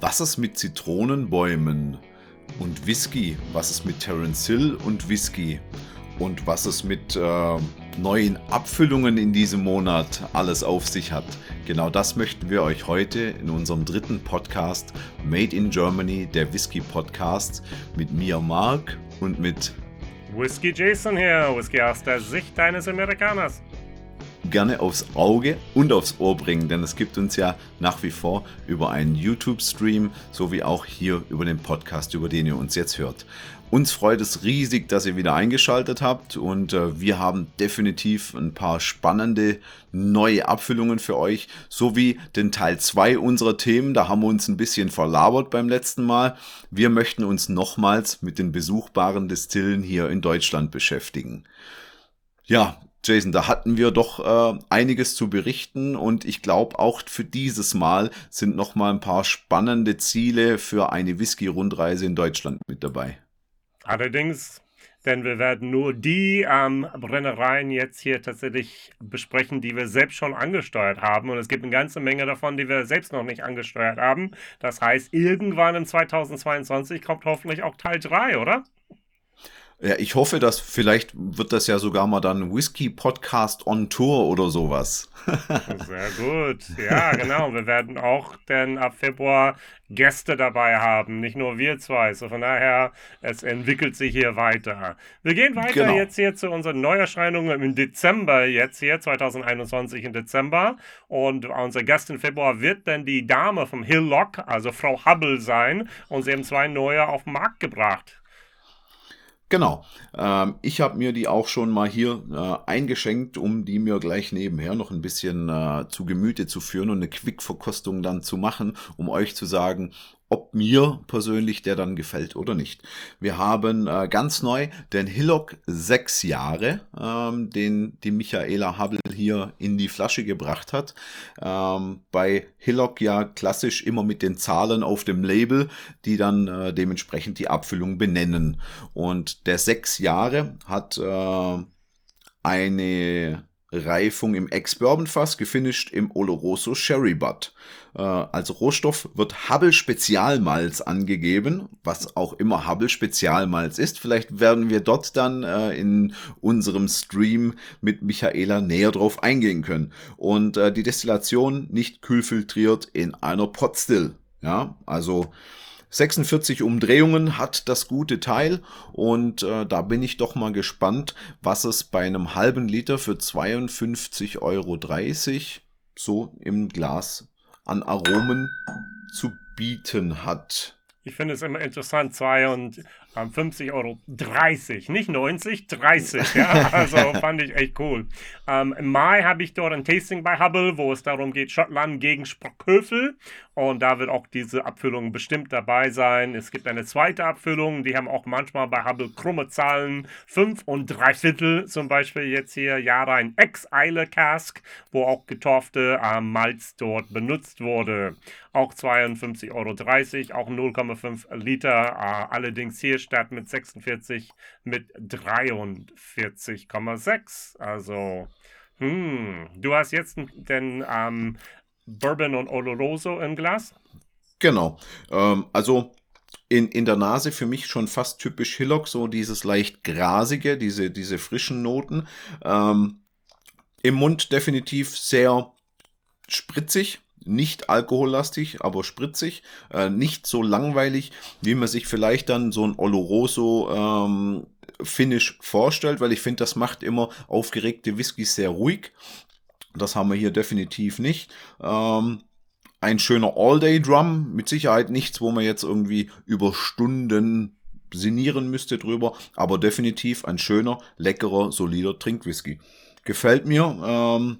Was ist mit Zitronenbäumen und Whisky? Was ist mit Terence Hill und Whisky? Und was es mit äh, neuen Abfüllungen in diesem Monat alles auf sich hat. Genau das möchten wir euch heute in unserem dritten Podcast Made in Germany, der Whisky Podcast, mit mir Mark und mit Whisky Jason hier, Whisky aus der Sicht eines Amerikaners gerne aufs Auge und aufs Ohr bringen, denn es gibt uns ja nach wie vor über einen YouTube-Stream sowie auch hier über den Podcast, über den ihr uns jetzt hört. Uns freut es riesig, dass ihr wieder eingeschaltet habt und äh, wir haben definitiv ein paar spannende neue Abfüllungen für euch, sowie den Teil 2 unserer Themen. Da haben wir uns ein bisschen verlabert beim letzten Mal. Wir möchten uns nochmals mit den besuchbaren Destillen hier in Deutschland beschäftigen. Ja, Jason, da hatten wir doch äh, einiges zu berichten und ich glaube auch für dieses Mal sind noch mal ein paar spannende Ziele für eine Whisky-Rundreise in Deutschland mit dabei. Allerdings, denn wir werden nur die ähm, Brennereien jetzt hier tatsächlich besprechen, die wir selbst schon angesteuert haben. Und es gibt eine ganze Menge davon, die wir selbst noch nicht angesteuert haben. Das heißt, irgendwann in 2022 kommt hoffentlich auch Teil 3, oder? Ja, ich hoffe, dass vielleicht wird das ja sogar mal dann Whisky Podcast on Tour oder sowas. Sehr gut. Ja, genau. Wir werden auch denn ab Februar Gäste dabei haben, nicht nur wir zwei. So von daher, es entwickelt sich hier weiter. Wir gehen weiter genau. jetzt hier zu unseren Neuerscheinungen im Dezember, jetzt hier 2021 im Dezember. Und unser Gast im Februar wird dann die Dame vom Hillock, also Frau Hubble sein. Und sie haben zwei neue auf den Markt gebracht. Genau. Ähm, ich habe mir die auch schon mal hier äh, eingeschenkt, um die mir gleich nebenher noch ein bisschen äh, zu Gemüte zu führen und eine Quickverkostung dann zu machen, um euch zu sagen, ob mir persönlich der dann gefällt oder nicht. Wir haben äh, ganz neu den Hillock sechs Jahre, ähm, den die Michaela Hubble hier in die Flasche gebracht hat. Ähm, bei Hillock ja klassisch immer mit den Zahlen auf dem Label, die dann äh, dementsprechend die Abfüllung benennen. Und der sechs Jahre hat äh, eine Reifung im Ex-Bourbon-Fass, gefinisht im Oloroso Sherry Butt. Äh, als Rohstoff wird Hubble Spezialmalz angegeben, was auch immer Hubble Spezialmalz ist. Vielleicht werden wir dort dann äh, in unserem Stream mit Michaela näher drauf eingehen können. Und äh, die Destillation nicht kühlfiltriert in einer Potstill. Ja, also 46 Umdrehungen hat das gute Teil und äh, da bin ich doch mal gespannt, was es bei einem halben Liter für 52,30 Euro so im Glas an Aromen zu bieten hat. Ich finde es immer interessant, 52 50 Euro 30, nicht 90, 30. Ja, also fand ich echt cool. Ähm, Im Mai habe ich dort ein Tasting bei Hubble, wo es darum geht, Schottland gegen Sprockhövel. Und da wird auch diese Abfüllung bestimmt dabei sein. Es gibt eine zweite Abfüllung, die haben auch manchmal bei Hubble krumme Zahlen. 5 und 3 Viertel, zum Beispiel jetzt hier Jahre ein Ex-Eile Cask, wo auch getorfte äh, Malz dort benutzt wurde. Auch 52,30 Euro, auch 0,5 Liter. Äh, allerdings hier statt mit 46 mit 43,6. Also, hm, du hast jetzt den ähm, Bourbon und Oloroso im Glas? Genau. Ähm, also in, in der Nase für mich schon fast typisch Hillock, so dieses leicht grasige, diese, diese frischen Noten. Ähm, Im Mund definitiv sehr spritzig, nicht alkohollastig, aber spritzig, äh, nicht so langweilig, wie man sich vielleicht dann so ein Oloroso ähm, Finish vorstellt, weil ich finde, das macht immer aufgeregte Whiskys sehr ruhig. Das haben wir hier definitiv nicht. Ähm, ein schöner All-Day-Drum, mit Sicherheit nichts, wo man jetzt irgendwie über Stunden sinnieren müsste drüber, aber definitiv ein schöner, leckerer, solider Trinkwhisky. Gefällt mir. Ähm,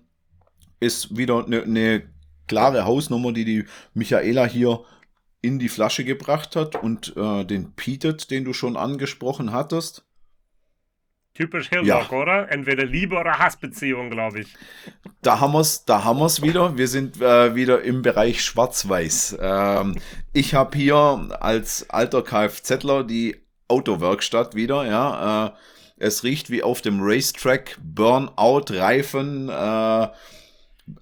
ist wieder eine ne klare Hausnummer, die die Michaela hier in die Flasche gebracht hat und äh, den Peated, den du schon angesprochen hattest. Typisch Hillrock, ja. oder? Entweder Liebe- oder Hassbeziehung, glaube ich. Da haben wir es da haben wir's wieder. Wir sind äh, wieder im Bereich Schwarz-Weiß. Ähm, ich habe hier als alter Kfzler die Autowerkstatt wieder, ja. Äh, es riecht wie auf dem Racetrack, Burnout-Reifen, äh,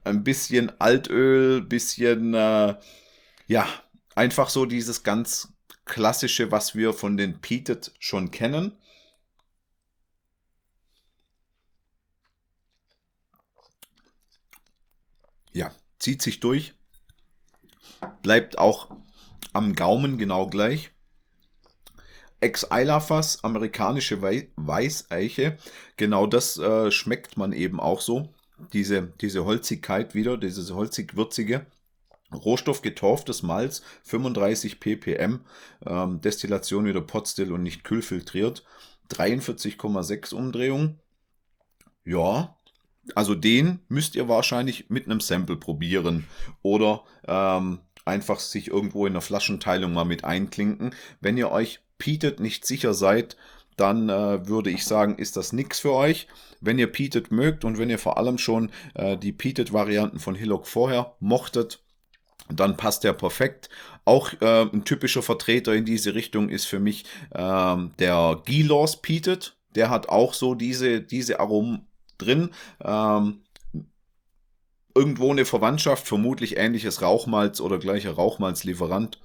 ein bisschen Altöl, bisschen, äh, ja, einfach so dieses ganz klassische, was wir von den Peated schon kennen. Ja, zieht sich durch. Bleibt auch am Gaumen genau gleich. Ex-Eilafass, amerikanische Weißeiche. Genau das äh, schmeckt man eben auch so. Diese, diese Holzigkeit wieder, dieses holzig-würzige. Rohstoff getorftes Malz, 35 ppm, ähm, Destillation wieder Potstill und nicht kühlfiltriert, 43,6 Umdrehungen. Ja, also den müsst ihr wahrscheinlich mit einem Sample probieren oder ähm, einfach sich irgendwo in der Flaschenteilung mal mit einklinken. Wenn ihr euch Peated nicht sicher seid, dann äh, würde ich sagen, ist das nichts für euch. Wenn ihr Peated mögt und wenn ihr vor allem schon äh, die Peated-Varianten von Hillock vorher mochtet, dann passt der perfekt. Auch äh, ein typischer Vertreter in diese Richtung ist für mich äh, der Gilos Peated. Der hat auch so diese, diese Aromen drin. Ähm, irgendwo eine Verwandtschaft, vermutlich ähnliches Rauchmalz oder gleicher Rauchmalzlieferant.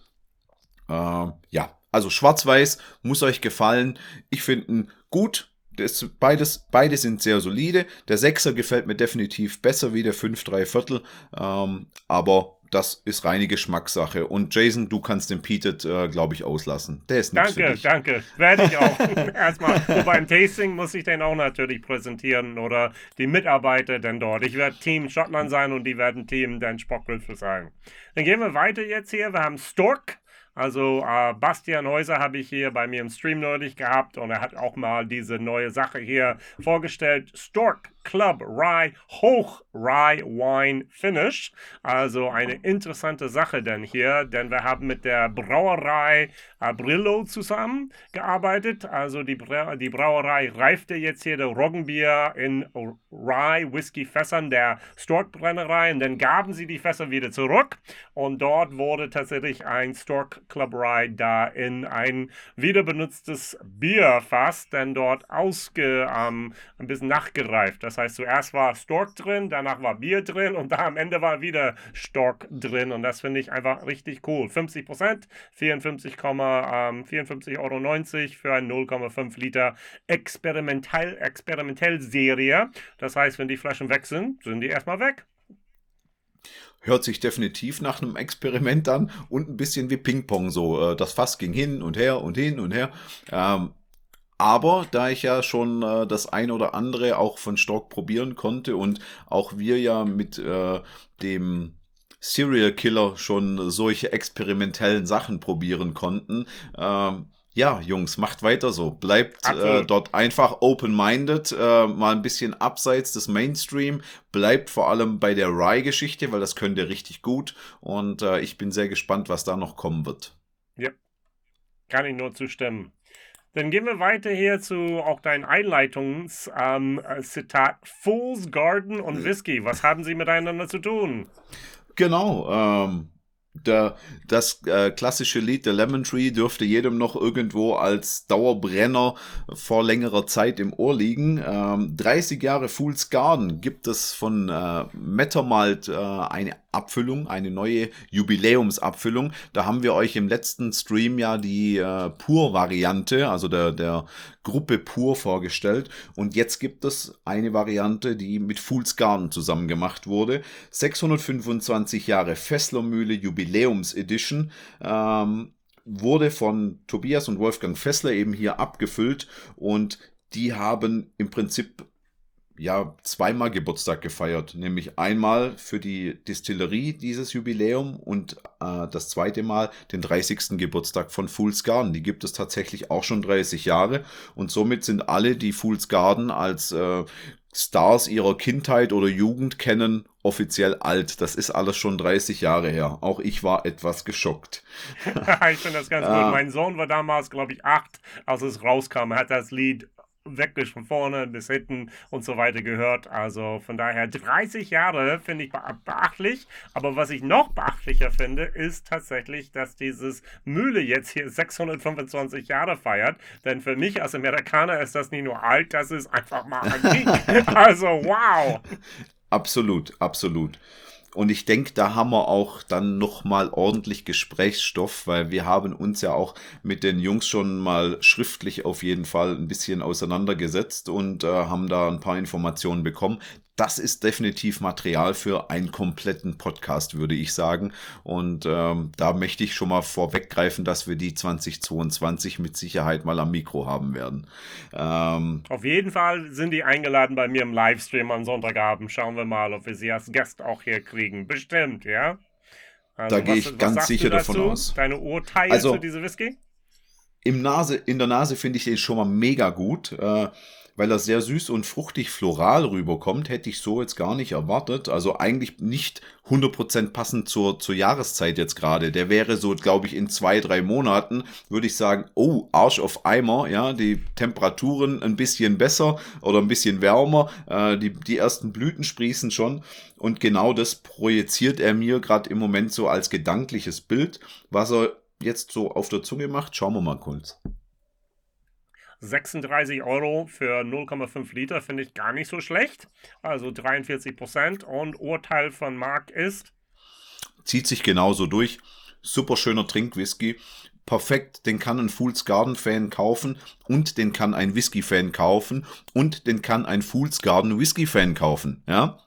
Äh, ja, also schwarz-weiß muss euch gefallen. Ich finde ihn gut. Das, beides, beide sind sehr solide. Der Sechser gefällt mir definitiv besser wie der 5 3 Viertel. Ähm, aber das ist reine Geschmackssache. Und Jason, du kannst den Peated, äh, glaube ich, auslassen. Der ist nichts Danke, danke. Werde ich auch. Erstmal, beim Tasting muss ich den auch natürlich präsentieren oder die Mitarbeiter denn dort. Ich werde Team Schottland sein und die werden Team Dan Spockwölfe sein. Dann gehen wir weiter jetzt hier. Wir haben Stork. Also äh, Bastian Häuser habe ich hier bei mir im Stream neulich gehabt und er hat auch mal diese neue Sache hier vorgestellt. Stork Club Rye Hoch Rye Wine Finish. Also eine interessante Sache denn hier, denn wir haben mit der Brauerei Brillo zusammengearbeitet. Also die, Bra die Brauerei reifte jetzt hier der Roggenbier in Rye Whisky Fässern der Stork Brennerei und dann gaben sie die Fässer wieder zurück und dort wurde tatsächlich ein Stork Club Rye da in ein wiederbenutztes Bierfass dann dort ausge ähm, ein bisschen nachgereift. Das heißt, zuerst war Stork drin, danach war Bier drin und da am Ende war wieder Stork drin. Und das finde ich einfach richtig cool. 50 Prozent, 54, ähm, 54,90 Euro für ein 0,5 Liter Experimentell, Experimentell-Serie. Das heißt, wenn die Flaschen weg sind, sind die erstmal weg. Hört sich definitiv nach einem Experiment an und ein bisschen wie Ping-Pong so. Äh, das Fass ging hin und her und hin und her. Ähm, aber da ich ja schon äh, das ein oder andere auch von Stock probieren konnte und auch wir ja mit äh, dem Serial Killer schon solche experimentellen Sachen probieren konnten, äh, ja, Jungs, macht weiter so. Bleibt äh, dort einfach open-minded, äh, mal ein bisschen abseits des Mainstream. Bleibt vor allem bei der Rye-Geschichte, weil das könnt ihr richtig gut. Und äh, ich bin sehr gespannt, was da noch kommen wird. Ja, kann ich nur zustimmen. Dann gehen wir weiter hier zu auch deinen Einleitungszitat ähm, äh, Fool's Garden und Whisky. Was haben sie miteinander zu tun? Genau, ähm, der, das äh, klassische Lied der Lemon Tree dürfte jedem noch irgendwo als Dauerbrenner vor längerer Zeit im Ohr liegen. Ähm, 30 Jahre Fool's Garden gibt es von äh, Mettermalt äh, eine Abfüllung, eine neue Jubiläumsabfüllung. Da haben wir euch im letzten Stream ja die äh, Pur-Variante, also der, der Gruppe Pur vorgestellt. Und jetzt gibt es eine Variante, die mit Fool's Garden zusammen gemacht wurde. 625 Jahre Fesslermühle Jubiläums Edition. Ähm, wurde von Tobias und Wolfgang Fessler eben hier abgefüllt und die haben im Prinzip ja zweimal Geburtstag gefeiert, nämlich einmal für die Distillerie dieses Jubiläum und äh, das zweite Mal den 30. Geburtstag von Fool's Garden. Die gibt es tatsächlich auch schon 30 Jahre und somit sind alle, die Fool's Garden als äh, Stars ihrer Kindheit oder Jugend kennen, offiziell alt. Das ist alles schon 30 Jahre her. Auch ich war etwas geschockt. ich finde das ganz gut. Äh, mein Sohn war damals, glaube ich, acht, als es rauskam. Er hat das Lied wirklich von vorne bis hinten und so weiter gehört. Also von daher 30 Jahre finde ich beachtlich. Aber was ich noch beachtlicher finde, ist tatsächlich, dass dieses Mühle jetzt hier 625 Jahre feiert. Denn für mich als Amerikaner ist das nicht nur alt, das ist einfach mal antik. also wow. Absolut, absolut. Und ich denke, da haben wir auch dann nochmal ordentlich Gesprächsstoff, weil wir haben uns ja auch mit den Jungs schon mal schriftlich auf jeden Fall ein bisschen auseinandergesetzt und äh, haben da ein paar Informationen bekommen das ist definitiv Material für einen kompletten Podcast, würde ich sagen. Und ähm, da möchte ich schon mal vorweggreifen, dass wir die 2022 mit Sicherheit mal am Mikro haben werden. Ähm, Auf jeden Fall sind die eingeladen bei mir im Livestream am Sonntagabend. Schauen wir mal, ob wir sie als Gast auch hier kriegen. Bestimmt, ja. Also, da gehe ich ganz sicher davon aus. Deine Urteile also, zu diesem Whisky? Im Nase, in der Nase finde ich den schon mal mega gut. Äh, weil er sehr süß und fruchtig floral rüberkommt, hätte ich so jetzt gar nicht erwartet. Also eigentlich nicht 100% passend zur, zur Jahreszeit jetzt gerade. Der wäre so, glaube ich, in zwei, drei Monaten, würde ich sagen, oh, Arsch auf Eimer, ja, die Temperaturen ein bisschen besser oder ein bisschen wärmer, äh, die, die ersten Blüten sprießen schon. Und genau das projiziert er mir gerade im Moment so als gedankliches Bild. Was er jetzt so auf der Zunge macht, schauen wir mal kurz. 36 Euro für 0,5 Liter finde ich gar nicht so schlecht. Also 43 Prozent. Und Urteil von Marc ist. Zieht sich genauso durch. Super schöner Trinkwhisky. Perfekt, den kann ein Fool's Garden Fan kaufen und den kann ein Whisky Fan kaufen und den kann ein Fool's Garden Whisky Fan kaufen. Ja,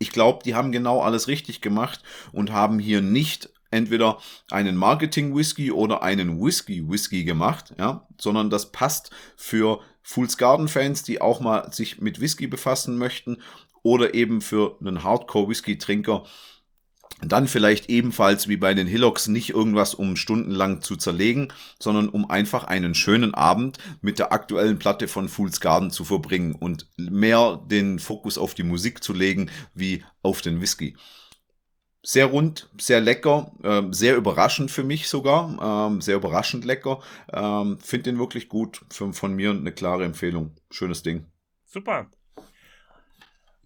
ich glaube, die haben genau alles richtig gemacht und haben hier nicht entweder einen Marketing-Whisky oder einen Whisky-Whisky gemacht, ja, sondern das passt für Fool's Garden-Fans, die auch mal sich mit Whisky befassen möchten oder eben für einen Hardcore-Whisky-Trinker, dann vielleicht ebenfalls wie bei den Hillocks nicht irgendwas um stundenlang zu zerlegen, sondern um einfach einen schönen Abend mit der aktuellen Platte von Fool's Garden zu verbringen und mehr den Fokus auf die Musik zu legen wie auf den Whisky. Sehr rund, sehr lecker, ähm, sehr überraschend für mich sogar, ähm, sehr überraschend lecker. Ähm, Finde den wirklich gut. Für, von mir eine klare Empfehlung. Schönes Ding. Super.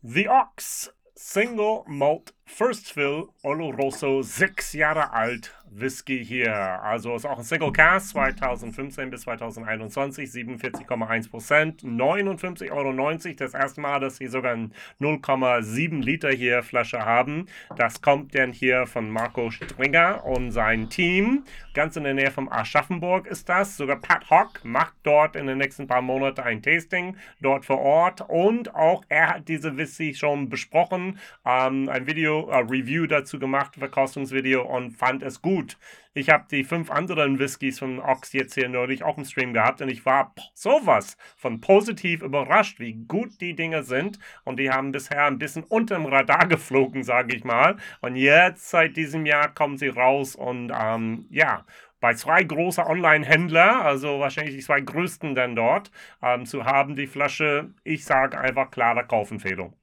The Ox Single Malt First Fill Oloroso, sechs Jahre alt, Whisky hier. Also ist auch ein Single Cast, 2015 bis 2021, 47,1 Prozent, 59,90 Euro. Das erste Mal, dass sie sogar ein 0,7 Liter hier Flasche haben. Das kommt denn hier von Marco Stringer und sein Team. Ganz in der Nähe von Aschaffenburg ist das. Sogar Pat Hock macht dort in den nächsten paar Monaten ein Tasting dort vor Ort. Und auch er hat diese Whisky schon besprochen. Ähm, ein Video, ein Review dazu gemacht, Verkostungsvideo und fand es gut gut. Ich habe die fünf anderen Whiskys von Ox jetzt hier neulich auch im Stream gehabt und ich war sowas von positiv überrascht, wie gut die Dinge sind. Und die haben bisher ein bisschen unterm Radar geflogen, sage ich mal. Und jetzt, seit diesem Jahr, kommen sie raus und ähm, ja, bei zwei großen Online-Händler, also wahrscheinlich die zwei größten dann dort, ähm, zu haben, die Flasche, ich sage einfach klare Kaufempfehlung.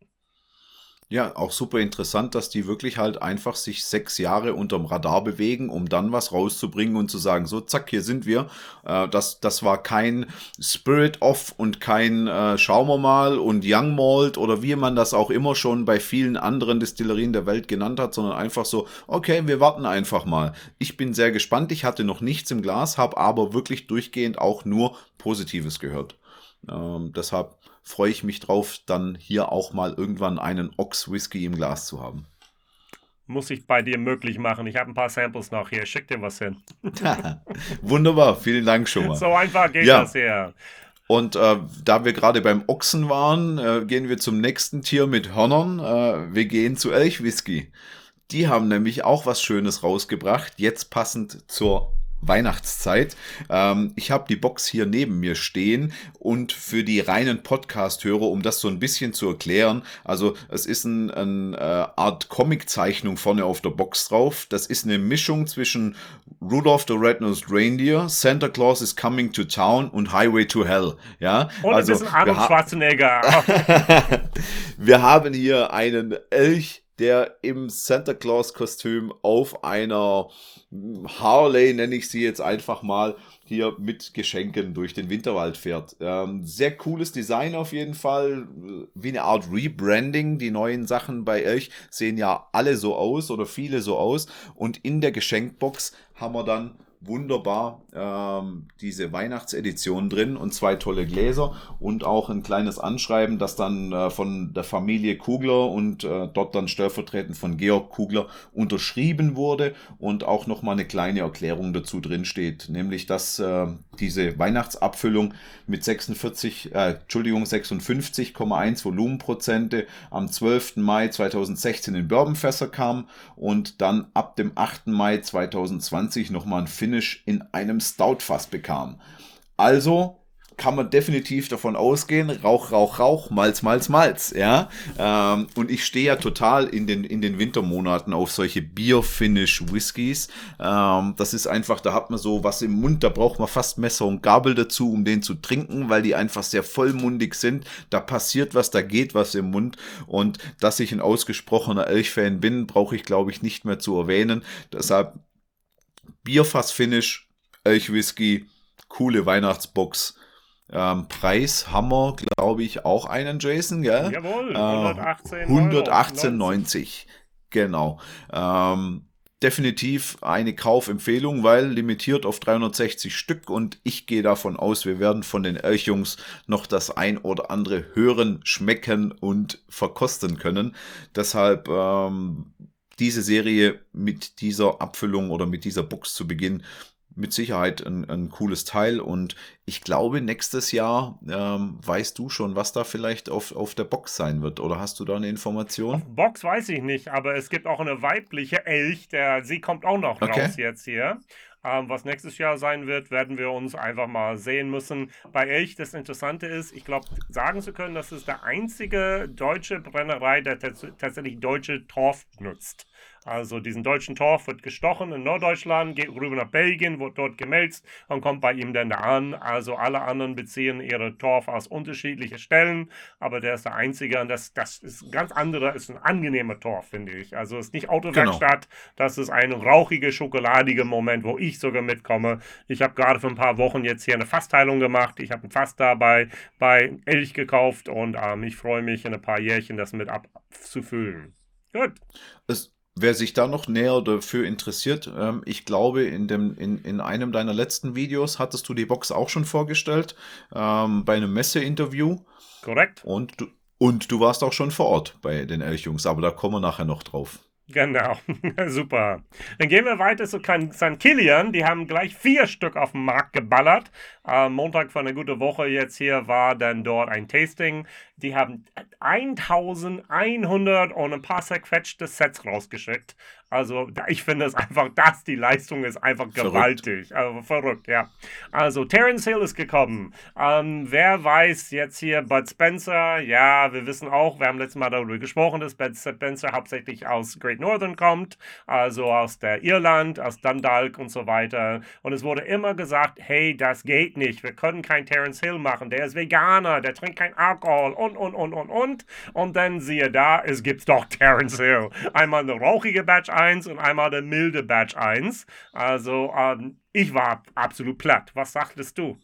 Ja, auch super interessant, dass die wirklich halt einfach sich sechs Jahre unterm Radar bewegen, um dann was rauszubringen und zu sagen, so, zack, hier sind wir. Äh, das, das war kein Spirit Off und kein äh, Schauen wir mal und Young Malt oder wie man das auch immer schon bei vielen anderen Destillerien der Welt genannt hat, sondern einfach so, okay, wir warten einfach mal. Ich bin sehr gespannt, ich hatte noch nichts im Glas, habe aber wirklich durchgehend auch nur Positives gehört. Ähm, deshalb freue ich mich drauf, dann hier auch mal irgendwann einen Ox Whisky im Glas zu haben. Muss ich bei dir möglich machen. Ich habe ein paar Samples noch hier. Schick dir was hin. Wunderbar, vielen Dank schon mal. So einfach geht ja. das her. Und äh, da wir gerade beim Ochsen waren, äh, gehen wir zum nächsten Tier mit Hörnern. Äh, wir gehen zu Elchwhisky. Die haben nämlich auch was Schönes rausgebracht, jetzt passend zur Weihnachtszeit. Ähm, ich habe die Box hier neben mir stehen und für die reinen Podcast-Hörer, um das so ein bisschen zu erklären, also es ist eine ein, äh, Art Comic-Zeichnung vorne auf der Box drauf. Das ist eine Mischung zwischen Rudolph the Red-Nosed Reindeer, Santa Claus is Coming to Town und Highway to Hell. Ja, und also, ein bisschen Arnold Schwarzenegger. wir haben hier einen Elch der im Santa Claus Kostüm auf einer Harley, nenne ich sie jetzt einfach mal, hier mit Geschenken durch den Winterwald fährt. Ähm, sehr cooles Design auf jeden Fall, wie eine Art Rebranding. Die neuen Sachen bei euch sehen ja alle so aus oder viele so aus. Und in der Geschenkbox haben wir dann wunderbar ähm, diese Weihnachtsedition drin und zwei tolle Gläser und auch ein kleines Anschreiben, das dann äh, von der Familie Kugler und äh, dort dann stellvertretend von Georg Kugler unterschrieben wurde und auch nochmal eine kleine Erklärung dazu drin steht, nämlich dass äh, diese Weihnachtsabfüllung mit 46, äh, Entschuldigung, 56,1 Volumenprozente am 12. Mai 2016 in Bourbonfässer kam und dann ab dem 8. Mai 2020 nochmal ein Finish in einem Stoutfass bekam. Also kann man definitiv davon ausgehen, Rauch, Rauch, Rauch, Malz, Malz, Malz, ja. Ähm, und ich stehe ja total in den, in den Wintermonaten auf solche Bier-Finish-Whiskys. Ähm, das ist einfach, da hat man so was im Mund, da braucht man fast Messer und Gabel dazu, um den zu trinken, weil die einfach sehr vollmundig sind. Da passiert was, da geht was im Mund. Und dass ich ein ausgesprochener Elch-Fan bin, brauche ich, glaube ich, nicht mehr zu erwähnen. Deshalb Bierfass-Finish, Elch-Whisky, coole Weihnachtsbox ähm, Preis haben wir, glaube ich, auch einen, Jason, gell? Jawohl, 118,90. Äh, 118,90. Genau. Ähm, definitiv eine Kaufempfehlung, weil limitiert auf 360 Stück und ich gehe davon aus, wir werden von den Elchjungs noch das ein oder andere hören, schmecken und verkosten können. Deshalb ähm, diese Serie mit dieser Abfüllung oder mit dieser Box zu Beginn mit Sicherheit ein, ein cooles Teil und ich glaube, nächstes Jahr ähm, weißt du schon, was da vielleicht auf, auf der Box sein wird. Oder hast du da eine Information? Auf Box weiß ich nicht, aber es gibt auch eine weibliche Elch, der, sie kommt auch noch okay. raus jetzt hier. Ähm, was nächstes Jahr sein wird, werden wir uns einfach mal sehen müssen. Bei Elch, das Interessante ist, ich glaube, sagen zu können, das ist der einzige deutsche Brennerei, der tatsächlich deutsche Torf nutzt. Also diesen deutschen Torf wird gestochen in Norddeutschland, geht rüber nach Belgien, wird dort gemälzt und kommt bei ihm dann da an. Also alle anderen beziehen ihre Torf aus unterschiedlichen Stellen, aber der ist der Einzige und das, das ist ganz anderer, ist ein angenehmer Torf, finde ich. Also es ist nicht Autowerkstatt, genau. das ist ein rauchiger, schokoladiger Moment, wo ich sogar mitkomme. Ich habe gerade für ein paar Wochen jetzt hier eine Fassteilung gemacht. Ich habe ein Fass dabei bei Elch gekauft und ähm, ich freue mich in ein paar Jährchen das mit abzufüllen. Gut. Es Wer sich da noch näher dafür interessiert, ähm, ich glaube, in, dem, in, in einem deiner letzten Videos hattest du die Box auch schon vorgestellt, ähm, bei einem Messeinterview. Korrekt. Und du, und du warst auch schon vor Ort bei den Elchjungs, aber da kommen wir nachher noch drauf. Genau, super. Dann gehen wir weiter zu St. Kilian. Die haben gleich vier Stück auf den Markt geballert. Am Montag von einer guten Woche jetzt hier war dann dort ein Tasting. Die haben 1100 und ein paar zerquetschte Sets rausgeschickt. Also ich finde es einfach, dass die Leistung ist einfach gewaltig. Verrückt. Also, verrückt, ja. Also Terence Hill ist gekommen. Ähm, wer weiß jetzt hier Bud Spencer? Ja, wir wissen auch, wir haben letztes Mal darüber gesprochen, dass Bud Spencer hauptsächlich aus Great Northern kommt, also aus der Irland, aus Dundalk und so weiter. Und es wurde immer gesagt, hey, das geht nicht. Wir können kein Terence Hill machen. Der ist Veganer, der trinkt kein Alkohol und, und, und, und, und. Und dann siehe da, es gibt doch Terence Hill. Einmal eine rauchige Batch 1 und einmal der milde Batch 1. Also ähm, ich war absolut platt. Was sagtest du?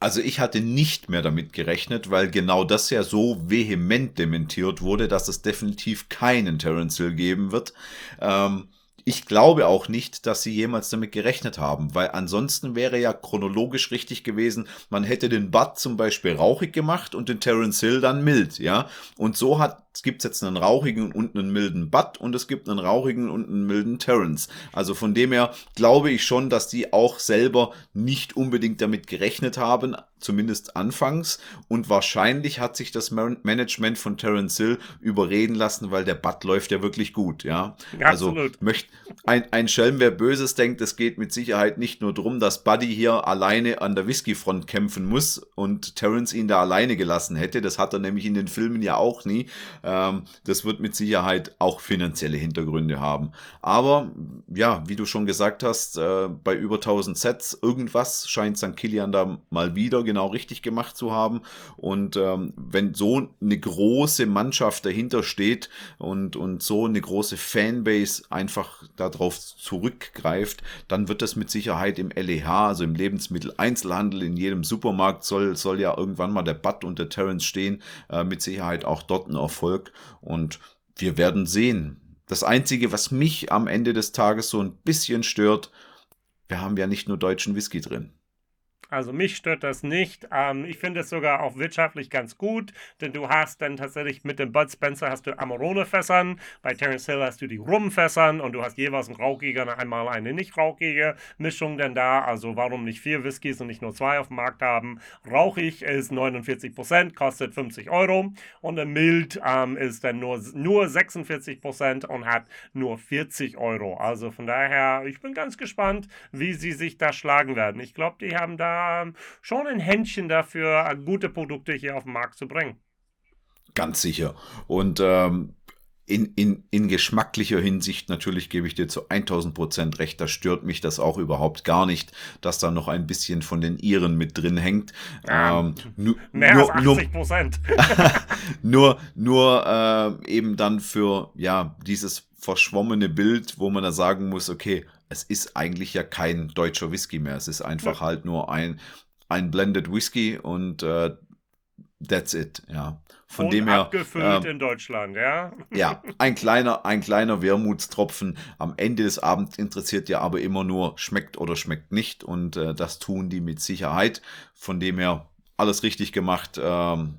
Also ich hatte nicht mehr damit gerechnet, weil genau das ja so vehement dementiert wurde, dass es definitiv keinen Terence Hill geben wird. Ähm, ich glaube auch nicht, dass sie jemals damit gerechnet haben, weil ansonsten wäre ja chronologisch richtig gewesen, man hätte den Bud zum Beispiel rauchig gemacht und den Terence Hill dann mild, ja. Und so hat es gibt jetzt einen rauchigen und einen milden Bud und es gibt einen rauchigen und einen milden Terrence. Also von dem her glaube ich schon, dass die auch selber nicht unbedingt damit gerechnet haben, zumindest anfangs. Und wahrscheinlich hat sich das Management von Terence Hill überreden lassen, weil der Bud läuft ja wirklich gut, ja. ja also möcht, ein, ein Schelm, wer Böses denkt, es geht mit Sicherheit nicht nur darum, dass Buddy hier alleine an der Whiskyfront kämpfen muss und Terence ihn da alleine gelassen hätte. Das hat er nämlich in den Filmen ja auch nie. Ähm, das wird mit Sicherheit auch finanzielle Hintergründe haben. Aber ja, wie du schon gesagt hast, äh, bei über 1000 Sets, irgendwas scheint St. Kilian da mal wieder genau richtig gemacht zu haben. Und ähm, wenn so eine große Mannschaft dahinter steht und, und so eine große Fanbase einfach darauf zurückgreift, dann wird das mit Sicherheit im LEH, also im Lebensmitteleinzelhandel, in jedem Supermarkt soll, soll ja irgendwann mal der Bud und der Terence stehen, äh, mit Sicherheit auch dort ein Erfolg. Und wir werden sehen. Das Einzige, was mich am Ende des Tages so ein bisschen stört, wir haben ja nicht nur deutschen Whisky drin. Also mich stört das nicht. Ähm, ich finde es sogar auch wirtschaftlich ganz gut, denn du hast dann tatsächlich mit dem Bud Spencer hast du Amarone-Fässern, bei Terence Hill hast du die Rum-Fässern und du hast jeweils einen rauchiger und einmal eine nicht rauchige Mischung denn da. Also warum nicht vier Whiskys und nicht nur zwei auf dem Markt haben? Rauchig ist 49%, kostet 50 Euro und der Mild ähm, ist dann nur, nur 46% und hat nur 40 Euro. Also von daher, ich bin ganz gespannt, wie sie sich da schlagen werden. Ich glaube, die haben da schon ein Händchen dafür, gute Produkte hier auf den Markt zu bringen. Ganz sicher. Und ähm, in, in, in geschmacklicher Hinsicht natürlich gebe ich dir zu 1000 Prozent recht, da stört mich das auch überhaupt gar nicht, dass da noch ein bisschen von den Iren mit drin hängt. Ja, ähm, mehr nur, als 80 Prozent. nur nur äh, eben dann für ja dieses verschwommene Bild, wo man da sagen muss, okay, es ist eigentlich ja kein deutscher Whisky mehr. Es ist einfach ja. halt nur ein, ein Blended Whisky und äh, that's it, ja. Von und dem her. Abgefüllt äh, in Deutschland, ja. Ja, ein kleiner, ein kleiner Wermutstropfen. Am Ende des Abends interessiert ja aber immer nur, schmeckt oder schmeckt nicht. Und äh, das tun die mit Sicherheit. Von dem her alles richtig gemacht. Ähm,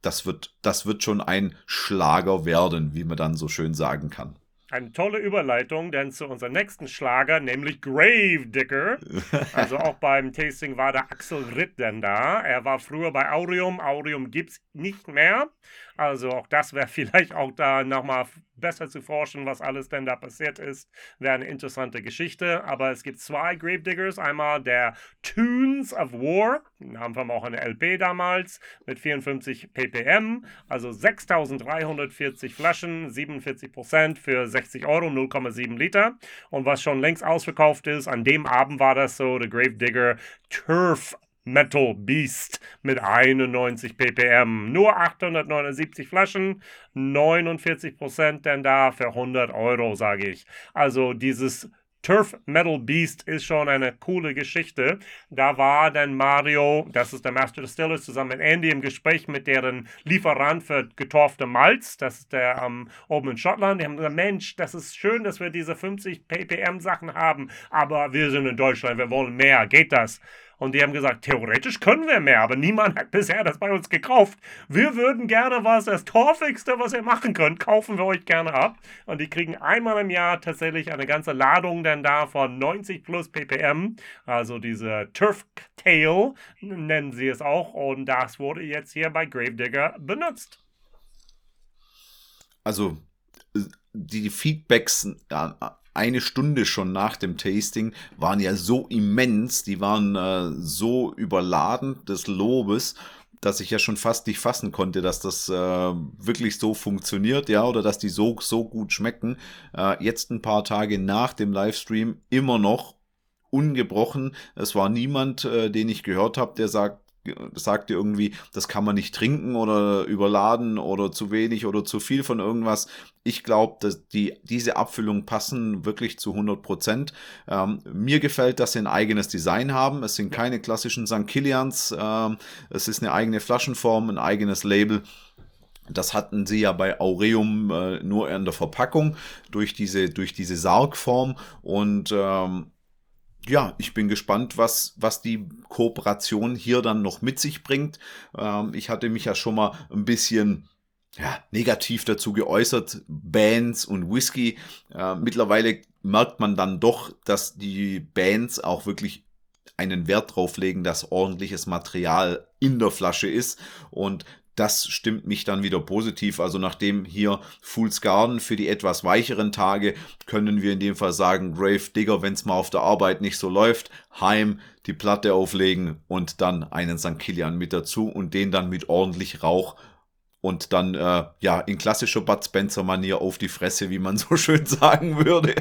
das wird, das wird schon ein Schlager werden, wie man dann so schön sagen kann. Eine tolle Überleitung, denn zu unserem nächsten Schlager, nämlich Gravedigger. Also auch beim Tasting war der Axel Ritt denn da. Er war früher bei Aurium. Aurium gibt es nicht mehr. Also auch das wäre vielleicht auch da nochmal besser zu forschen, was alles denn da passiert ist. Wäre eine interessante Geschichte. Aber es gibt zwei Gravediggers. Einmal der Tunes of War. Da haben wir auch eine LP damals mit 54 ppm. Also 6340 Flaschen, 47 Prozent für 60 Euro, 0,7 Liter. Und was schon längst ausverkauft ist, an dem Abend war das so, der Gravedigger Turf Metal Beast mit 91 ppm. Nur 879 Flaschen, 49 Prozent denn da für 100 Euro, sage ich. Also dieses Turf Metal Beast ist schon eine coole Geschichte. Da war dann Mario, das ist der Master Distiller, zusammen mit Andy im Gespräch mit deren Lieferant für getorfte Malz. Das ist der ähm, oben in Schottland. Die haben gesagt, Mensch, das ist schön, dass wir diese 50 ppm Sachen haben, aber wir sind in Deutschland, wir wollen mehr. Geht das? Und die haben gesagt, theoretisch können wir mehr, aber niemand hat bisher das bei uns gekauft. Wir würden gerne was, das Torfigste, was ihr machen könnt, kaufen wir euch gerne ab. Und die kriegen einmal im Jahr tatsächlich eine ganze Ladung dann da von 90 plus ppm, also diese Turf Tail nennen sie es auch. Und das wurde jetzt hier bei Gravedigger benutzt. Also die Feedbacks eine Stunde schon nach dem Tasting waren ja so immens, die waren äh, so überladen des Lobes, dass ich ja schon fast nicht fassen konnte, dass das äh, wirklich so funktioniert, ja, oder dass die so, so gut schmecken. Äh, jetzt ein paar Tage nach dem Livestream immer noch ungebrochen. Es war niemand, äh, den ich gehört habe, der sagt, sagt dir irgendwie, das kann man nicht trinken oder überladen oder zu wenig oder zu viel von irgendwas. Ich glaube, dass die, diese Abfüllungen passen wirklich zu 100 Prozent. Ähm, mir gefällt, dass sie ein eigenes Design haben. Es sind keine klassischen St. Kilians. Ähm, es ist eine eigene Flaschenform, ein eigenes Label. Das hatten sie ja bei Aureum äh, nur in der Verpackung durch diese, durch diese Sargform und ähm, ja, ich bin gespannt, was, was die Kooperation hier dann noch mit sich bringt. Ähm, ich hatte mich ja schon mal ein bisschen ja, negativ dazu geäußert, Bands und Whisky. Äh, mittlerweile merkt man dann doch, dass die Bands auch wirklich einen Wert drauf legen, dass ordentliches Material in der Flasche ist. Und das stimmt mich dann wieder positiv. Also nachdem hier Fool's Garden für die etwas weicheren Tage können wir in dem Fall sagen, Grave Digger, wenn es mal auf der Arbeit nicht so läuft, heim die Platte auflegen und dann einen St. Kilian mit dazu und den dann mit ordentlich Rauch und dann äh, ja in klassischer Bud Spencer Manier auf die Fresse, wie man so schön sagen würde.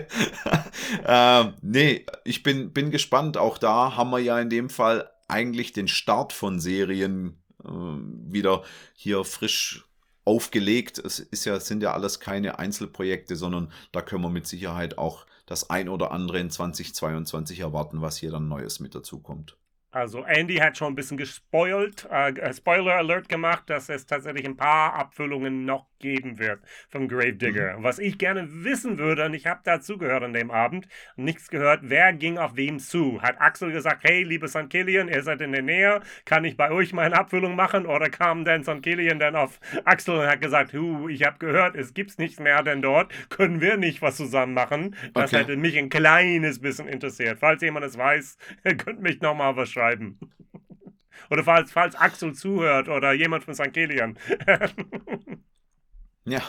äh, nee, ich bin bin gespannt. Auch da haben wir ja in dem Fall eigentlich den Start von Serien wieder hier frisch aufgelegt. Es ist ja, sind ja alles keine Einzelprojekte, sondern da können wir mit Sicherheit auch das ein oder andere in 2022 erwarten, was hier dann Neues mit dazu kommt. Also Andy hat schon ein bisschen gespoilt, äh, Spoiler Alert gemacht, dass es tatsächlich ein paar Abfüllungen noch geben wird vom Gravedigger. Mhm. Was ich gerne wissen würde, und ich habe dazugehört an dem Abend, nichts gehört, wer ging auf wem zu? Hat Axel gesagt, hey, liebe St. Killian, ihr seid in der Nähe, kann ich bei euch meine Abfüllung machen? Oder kam dann St. Killian dann auf Axel und hat gesagt, hu, ich habe gehört, es gibt's nichts mehr denn dort, können wir nicht was zusammen machen? Das okay. hätte mich ein kleines bisschen interessiert. Falls jemand es weiß, könnt mich nochmal was schreiben schreiben. Oder falls, falls Axel zuhört oder jemand von St. Kilian. ja,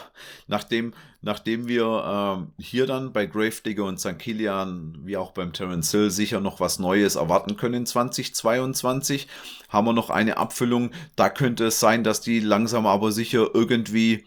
nachdem, nachdem wir äh, hier dann bei Gravedigger und St. Kilian, wie auch beim Terence Hill, sicher noch was Neues erwarten können in 2022, haben wir noch eine Abfüllung. Da könnte es sein, dass die langsam aber sicher irgendwie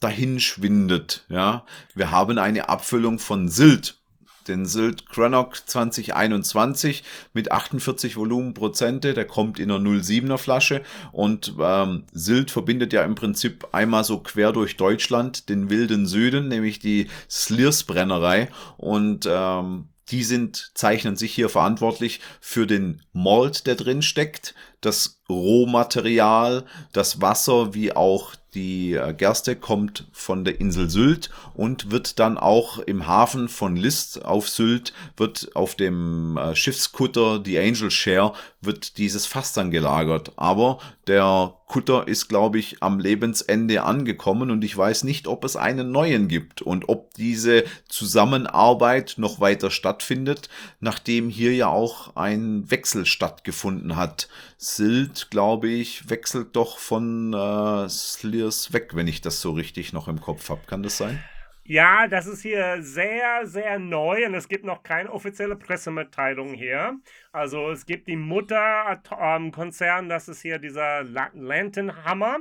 dahin schwindet. Ja, wir haben eine Abfüllung von Silt den Sylt Crannock 2021 mit 48 Volumenprozente. Der kommt in einer 07er Flasche. Und ähm, Sylt verbindet ja im Prinzip einmal so quer durch Deutschland den wilden Süden, nämlich die Sliers Brennerei und ähm, die sind, zeichnen sich hier verantwortlich für den Malt, der drin steckt, das Rohmaterial, das Wasser wie auch die äh, Gerste kommt von der Insel Sylt und wird dann auch im Hafen von List auf Sylt, wird auf dem äh, Schiffskutter, die Angel Share, wird dieses Fass dann gelagert. Aber der Kutter ist, glaube ich, am Lebensende angekommen und ich weiß nicht, ob es einen neuen gibt und ob diese Zusammenarbeit noch weiter stattfindet, nachdem hier ja auch ein Wechsel stattgefunden hat. Sylt, glaube ich, wechselt doch von äh, Sliers weg, wenn ich das so richtig noch im Kopf habe. Kann das sein? Ja, das ist hier sehr, sehr neu und es gibt noch keine offizielle Pressemitteilung hier. Also es gibt die Mutterkonzern, das ist hier dieser Lantern Hammer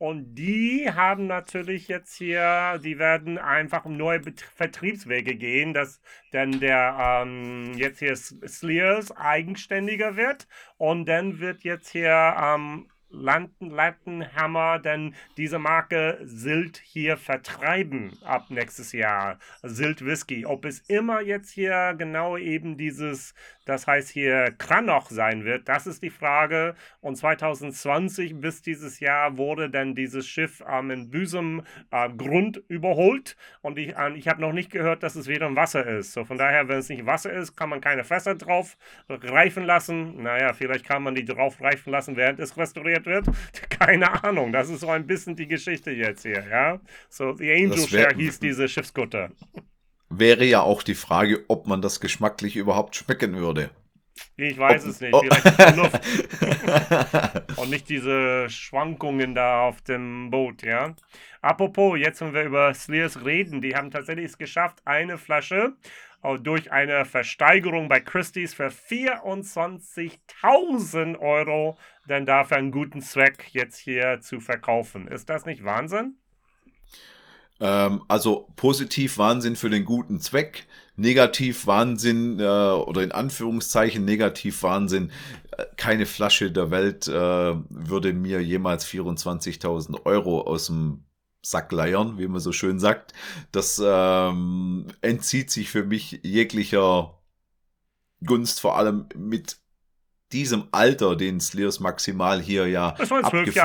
und die haben natürlich jetzt hier, die werden einfach neue Bet Vertriebswege gehen, dass denn der ähm, jetzt hier Slears eigenständiger wird. Und dann wird jetzt hier ähm, Landenhammer denn diese Marke Silt hier vertreiben ab nächstes Jahr. Silt Whisky. Ob es immer jetzt hier genau eben dieses das heißt hier Kranoch sein wird, das ist die Frage. Und 2020 bis dieses Jahr wurde dann dieses Schiff ähm, in Büsum äh, Grund überholt und ich, äh, ich habe noch nicht gehört, dass es wieder im Wasser ist. So von daher, wenn es nicht Wasser ist, kann man keine Fässer drauf reifen lassen. Naja, vielleicht kann man die drauf reifen lassen, während es restauriert wird. Keine Ahnung. Das ist so ein bisschen die Geschichte jetzt hier, ja. So, The Angel Share hieß diese Schiffskutter wäre ja auch die Frage, ob man das geschmacklich überhaupt schmecken würde. Ich weiß ob, es nicht. Oh. Vielleicht Luft. Und nicht diese Schwankungen da auf dem Boot, ja. Apropos, jetzt wenn wir über Slears reden, die haben tatsächlich es geschafft, eine Flasche durch eine Versteigerung bei Christie's für 24.000 Euro dann dafür einen guten Zweck jetzt hier zu verkaufen. Ist das nicht Wahnsinn? Ähm, also positiv Wahnsinn für den guten Zweck, negativ Wahnsinn äh, oder in Anführungszeichen negativ Wahnsinn. Äh, keine Flasche der Welt äh, würde mir jemals 24.000 Euro aus dem Sack leiern, wie man so schön sagt. Das ähm, entzieht sich für mich jeglicher Gunst, vor allem mit diesem Alter, den Slears maximal hier ja abgefüllt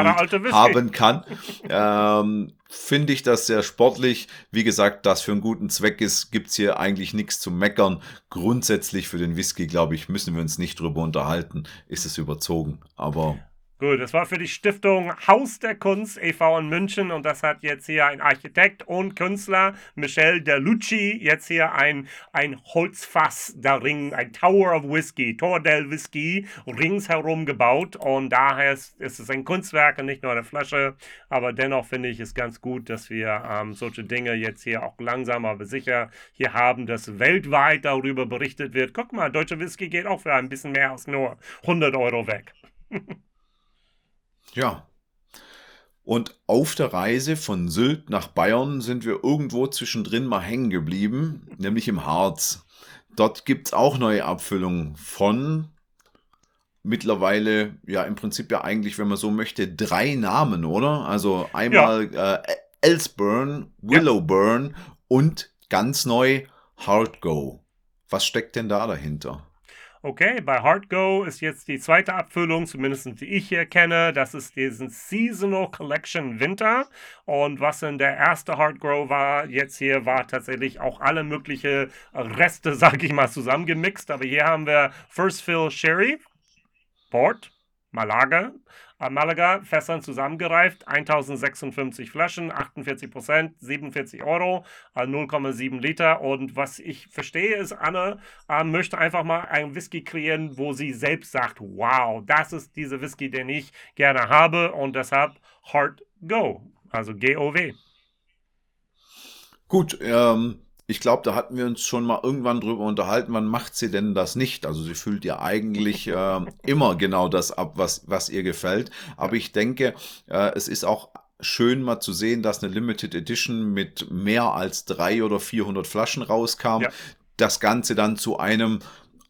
haben kann, ähm, finde ich das sehr sportlich. Wie gesagt, das für einen guten Zweck ist, gibt's hier eigentlich nichts zu meckern. Grundsätzlich für den Whisky, glaube ich, müssen wir uns nicht drüber unterhalten. Ist es überzogen. Aber Gut, das war für die Stiftung Haus der Kunst e.V. in München und das hat jetzt hier ein Architekt und Künstler, Michel Delucci, jetzt hier ein, ein Holzfass darin, ein Tower of Whiskey, Tor del Whisky, ringsherum gebaut und daher ist, ist, es ein Kunstwerk und nicht nur eine Flasche, aber dennoch finde ich es ganz gut, dass wir ähm, solche Dinge jetzt hier auch langsam, aber sicher hier haben, dass weltweit darüber berichtet wird. Guck mal, deutscher Whisky geht auch für ein bisschen mehr als nur 100 Euro weg. Ja. Und auf der Reise von Sylt nach Bayern sind wir irgendwo zwischendrin mal hängen geblieben, nämlich im Harz. Dort gibt es auch neue Abfüllungen von mittlerweile, ja, im Prinzip ja eigentlich, wenn man so möchte, drei Namen, oder? Also einmal ja. äh, Elsburn, Willowburn ja. und ganz neu Hardgo. Was steckt denn da dahinter? Okay, bei Heartgo ist jetzt die zweite Abfüllung, zumindest die ich hier kenne. Das ist diesen Seasonal Collection Winter. Und was in der erste Heartgrow war, jetzt hier war tatsächlich auch alle möglichen Reste, sag ich mal, zusammengemixt. Aber hier haben wir First Fill Sherry, Port, Malaga, Malaga, Fässern zusammengereift, 1056 Flaschen, 48 Prozent, 47 Euro, 0,7 Liter. Und was ich verstehe, ist, Anne äh, möchte einfach mal einen Whisky kreieren, wo sie selbst sagt, wow, das ist dieser Whisky, den ich gerne habe und deshalb Heart Go, also G-O-W. Gut, ähm, ich glaube, da hatten wir uns schon mal irgendwann drüber unterhalten, wann macht sie denn das nicht? Also sie fühlt ja eigentlich äh, immer genau das ab, was, was ihr gefällt. Aber ich denke, äh, es ist auch schön mal zu sehen, dass eine Limited Edition mit mehr als drei oder 400 Flaschen rauskam. Ja. Das Ganze dann zu einem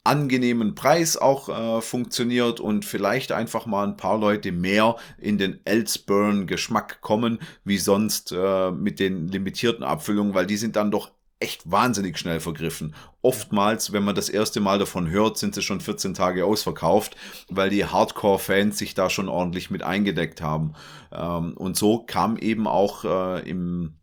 angenehmen Preis auch äh, funktioniert und vielleicht einfach mal ein paar Leute mehr in den Elsburn Geschmack kommen, wie sonst äh, mit den limitierten Abfüllungen, weil die sind dann doch echt wahnsinnig schnell vergriffen. Oftmals, wenn man das erste Mal davon hört, sind sie schon 14 Tage ausverkauft, weil die Hardcore-Fans sich da schon ordentlich mit eingedeckt haben. Ähm, und so kam eben auch äh, im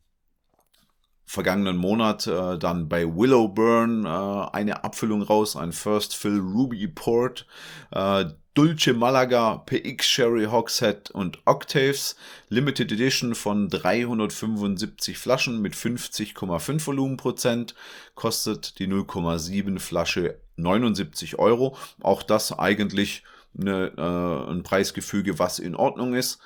vergangenen Monat äh, dann bei Willowburn äh, eine Abfüllung raus, ein First Fill Ruby Port. Äh, Dulce Malaga, PX Sherry Hogshead und Octaves. Limited Edition von 375 Flaschen mit 50,5 Volumenprozent. Kostet die 0,7 Flasche 79 Euro. Auch das eigentlich eine, äh, ein Preisgefüge, was in Ordnung ist.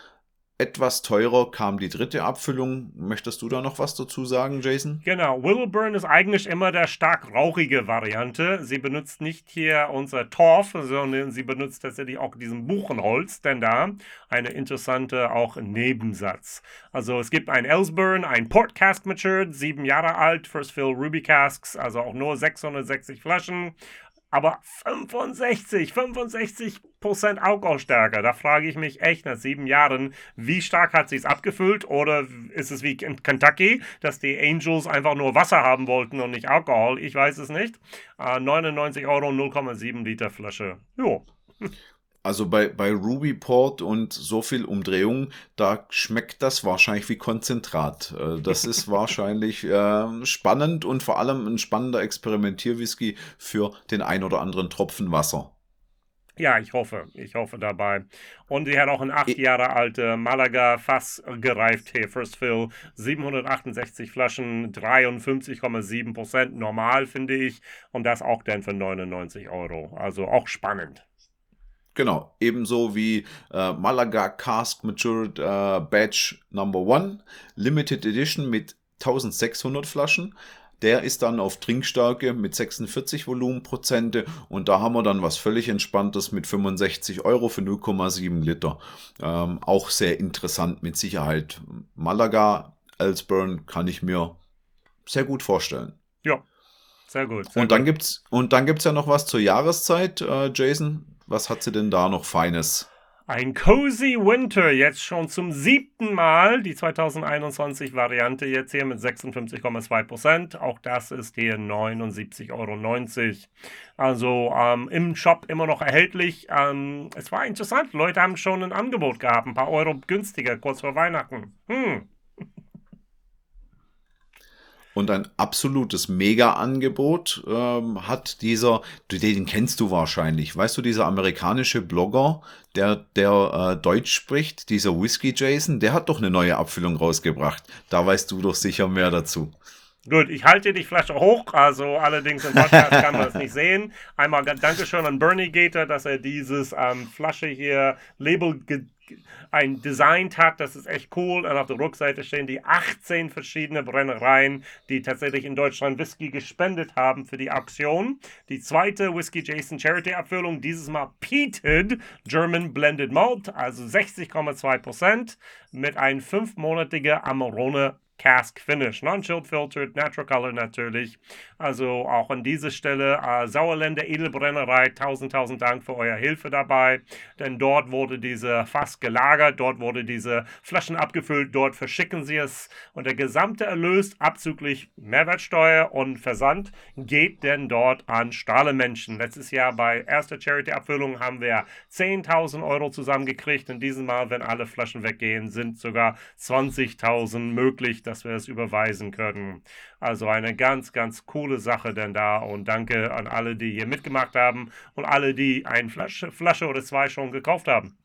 Etwas teurer kam die dritte Abfüllung. Möchtest du da noch was dazu sagen, Jason? Genau, Willowburn ist eigentlich immer der stark rauchige Variante. Sie benutzt nicht hier unser Torf, sondern sie benutzt tatsächlich auch diesen Buchenholz, denn da eine interessante auch Nebensatz. Also es gibt ein Ellsburn, ein Port Cask Matured, sieben Jahre alt, First Fill Ruby Casks, also auch nur 660 Flaschen aber 65, 65 Prozent Alkoholstärke. Da frage ich mich echt nach sieben Jahren, wie stark hat sie es abgefüllt? Oder ist es wie in Kentucky, dass die Angels einfach nur Wasser haben wollten und nicht Alkohol? Ich weiß es nicht. Äh, 99 Euro, 0,7 Liter Flasche. Jo. Also bei, bei Ruby Port und so viel Umdrehung, da schmeckt das wahrscheinlich wie Konzentrat. Äh, das ist wahrscheinlich äh, spannend und vor allem ein spannender Experimentierwhisky für den ein oder anderen Tropfen Wasser. Ja, ich hoffe. Ich hoffe dabei. Und sie hat auch ein acht Jahre alte Malaga Fass gereift hier, First Fill. 768 Flaschen, 53,7 Prozent. Normal, finde ich. Und das auch dann für 99 Euro. Also auch spannend. Genau, ebenso wie äh, Malaga Cask Matured äh, Badge Number One, Limited Edition mit 1600 Flaschen. Der ist dann auf Trinkstärke mit 46 Volumenprozente und da haben wir dann was völlig Entspanntes mit 65 Euro für 0,7 Liter. Ähm, auch sehr interessant mit Sicherheit. Malaga, Elsburn kann ich mir sehr gut vorstellen. Ja, sehr gut. Sehr und, dann Gibt's, und dann gibt es ja noch was zur Jahreszeit, äh, Jason. Was hat sie denn da noch Feines? Ein Cozy Winter, jetzt schon zum siebten Mal. Die 2021-Variante jetzt hier mit 56,2% Auch das ist hier 79,90 Euro. Also ähm, im Shop immer noch erhältlich. Ähm, es war interessant. Leute haben schon ein Angebot gehabt. Ein paar Euro günstiger, kurz vor Weihnachten. Hm. Und ein absolutes Mega-Angebot ähm, hat dieser, den kennst du wahrscheinlich, weißt du, dieser amerikanische Blogger, der, der äh, Deutsch spricht, dieser Whiskey Jason, der hat doch eine neue Abfüllung rausgebracht. Da weißt du doch sicher mehr dazu. Gut, ich halte die Flasche hoch, also allerdings im Podcast kann man es nicht sehen. Einmal Dankeschön an Bernie Gator, dass er dieses ähm, Flasche hier Label ein designt hat. Das ist echt cool. Und auf der Rückseite stehen die 18 verschiedene Brennereien, die tatsächlich in Deutschland Whisky gespendet haben für die Aktion. Die zweite Whisky Jason Charity Abfüllung, dieses Mal Peated German Blended Malt, also 60,2 Prozent mit einem fünfmonatigen Amarone Cask Finish. Non-chilled filtered, natural color natürlich. Also auch an dieser Stelle äh, Sauerländer Edelbrennerei, tausend, tausend Dank für eure Hilfe dabei. Denn dort wurde diese Fass gelagert, dort wurde diese Flaschen abgefüllt, dort verschicken sie es und der gesamte Erlös abzüglich Mehrwertsteuer und Versand geht denn dort an Stahlemenschen. Letztes Jahr bei erster Charity-Abfüllung haben wir 10.000 Euro zusammengekriegt und dieses Mal, wenn alle Flaschen weggehen, sind sogar 20.000 möglich, dass wir es überweisen können. Also eine ganz, ganz coole Sache denn da und danke an alle, die hier mitgemacht haben und alle, die eine Flasche, Flasche oder zwei schon gekauft haben.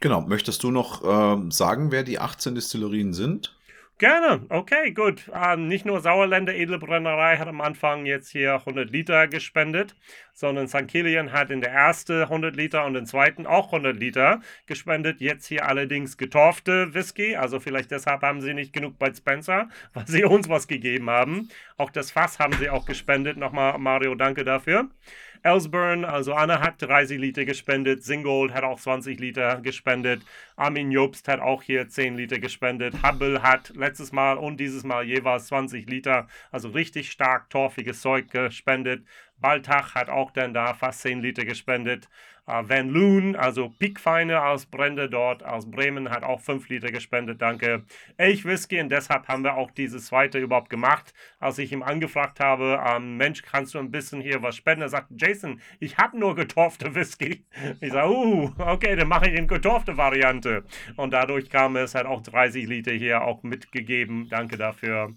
Genau, möchtest du noch äh, sagen, wer die 18 Destillerien sind? Gerne, okay, gut. Ähm, nicht nur Sauerländer Edelbrennerei hat am Anfang jetzt hier 100 Liter gespendet, sondern St. Kilian hat in der ersten 100 Liter und den zweiten auch 100 Liter gespendet. Jetzt hier allerdings getorfte Whisky, also vielleicht deshalb haben sie nicht genug bei Spencer, weil sie uns was gegeben haben. Auch das Fass haben sie auch gespendet. Nochmal, Mario, danke dafür. Elsburn, also Anna hat 30 Liter gespendet, Singold hat auch 20 Liter gespendet, Armin Jobst hat auch hier 10 Liter gespendet, Hubble hat letztes Mal und dieses Mal jeweils 20 Liter, also richtig stark torfiges Zeug gespendet. Baltach hat auch dann da fast 10 Liter gespendet. Uh, Van Loon, also Pickfeine aus Brände dort aus Bremen, hat auch 5 Liter gespendet, danke. Elch Whisky und deshalb haben wir auch dieses zweite überhaupt gemacht. Als ich ihm angefragt habe, ähm, Mensch, kannst du ein bisschen hier was spenden? Er sagt, Jason, ich habe nur getorfte Whisky. Ich sage, uh, okay, dann mache ich eine getorfte Variante. Und dadurch kam es, hat auch 30 Liter hier auch mitgegeben. Danke dafür.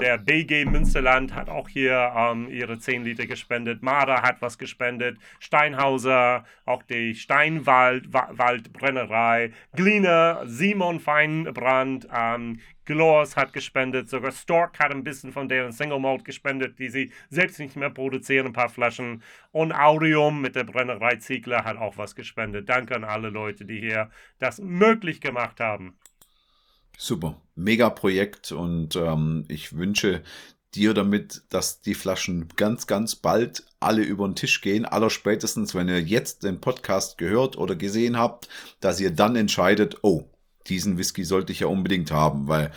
Der BG Münsterland hat auch hier ähm, ihre 10 Liter gespendet. Mara hat was gespendet. Steinhauser, auch die Steinwaldbrennerei. Gliener, Simon Feinbrand, ähm, Glors hat gespendet. Sogar Stork hat ein bisschen von deren Single Malt gespendet, die sie selbst nicht mehr produzieren, ein paar Flaschen. Und Aurium mit der Brennerei Ziegler hat auch was gespendet. Danke an alle Leute, die hier das möglich gemacht haben. Super, mega Projekt und ähm, ich wünsche dir damit, dass die Flaschen ganz, ganz bald alle über den Tisch gehen. Allerspätestens, wenn ihr jetzt den Podcast gehört oder gesehen habt, dass ihr dann entscheidet, oh, diesen Whisky sollte ich ja unbedingt haben, weil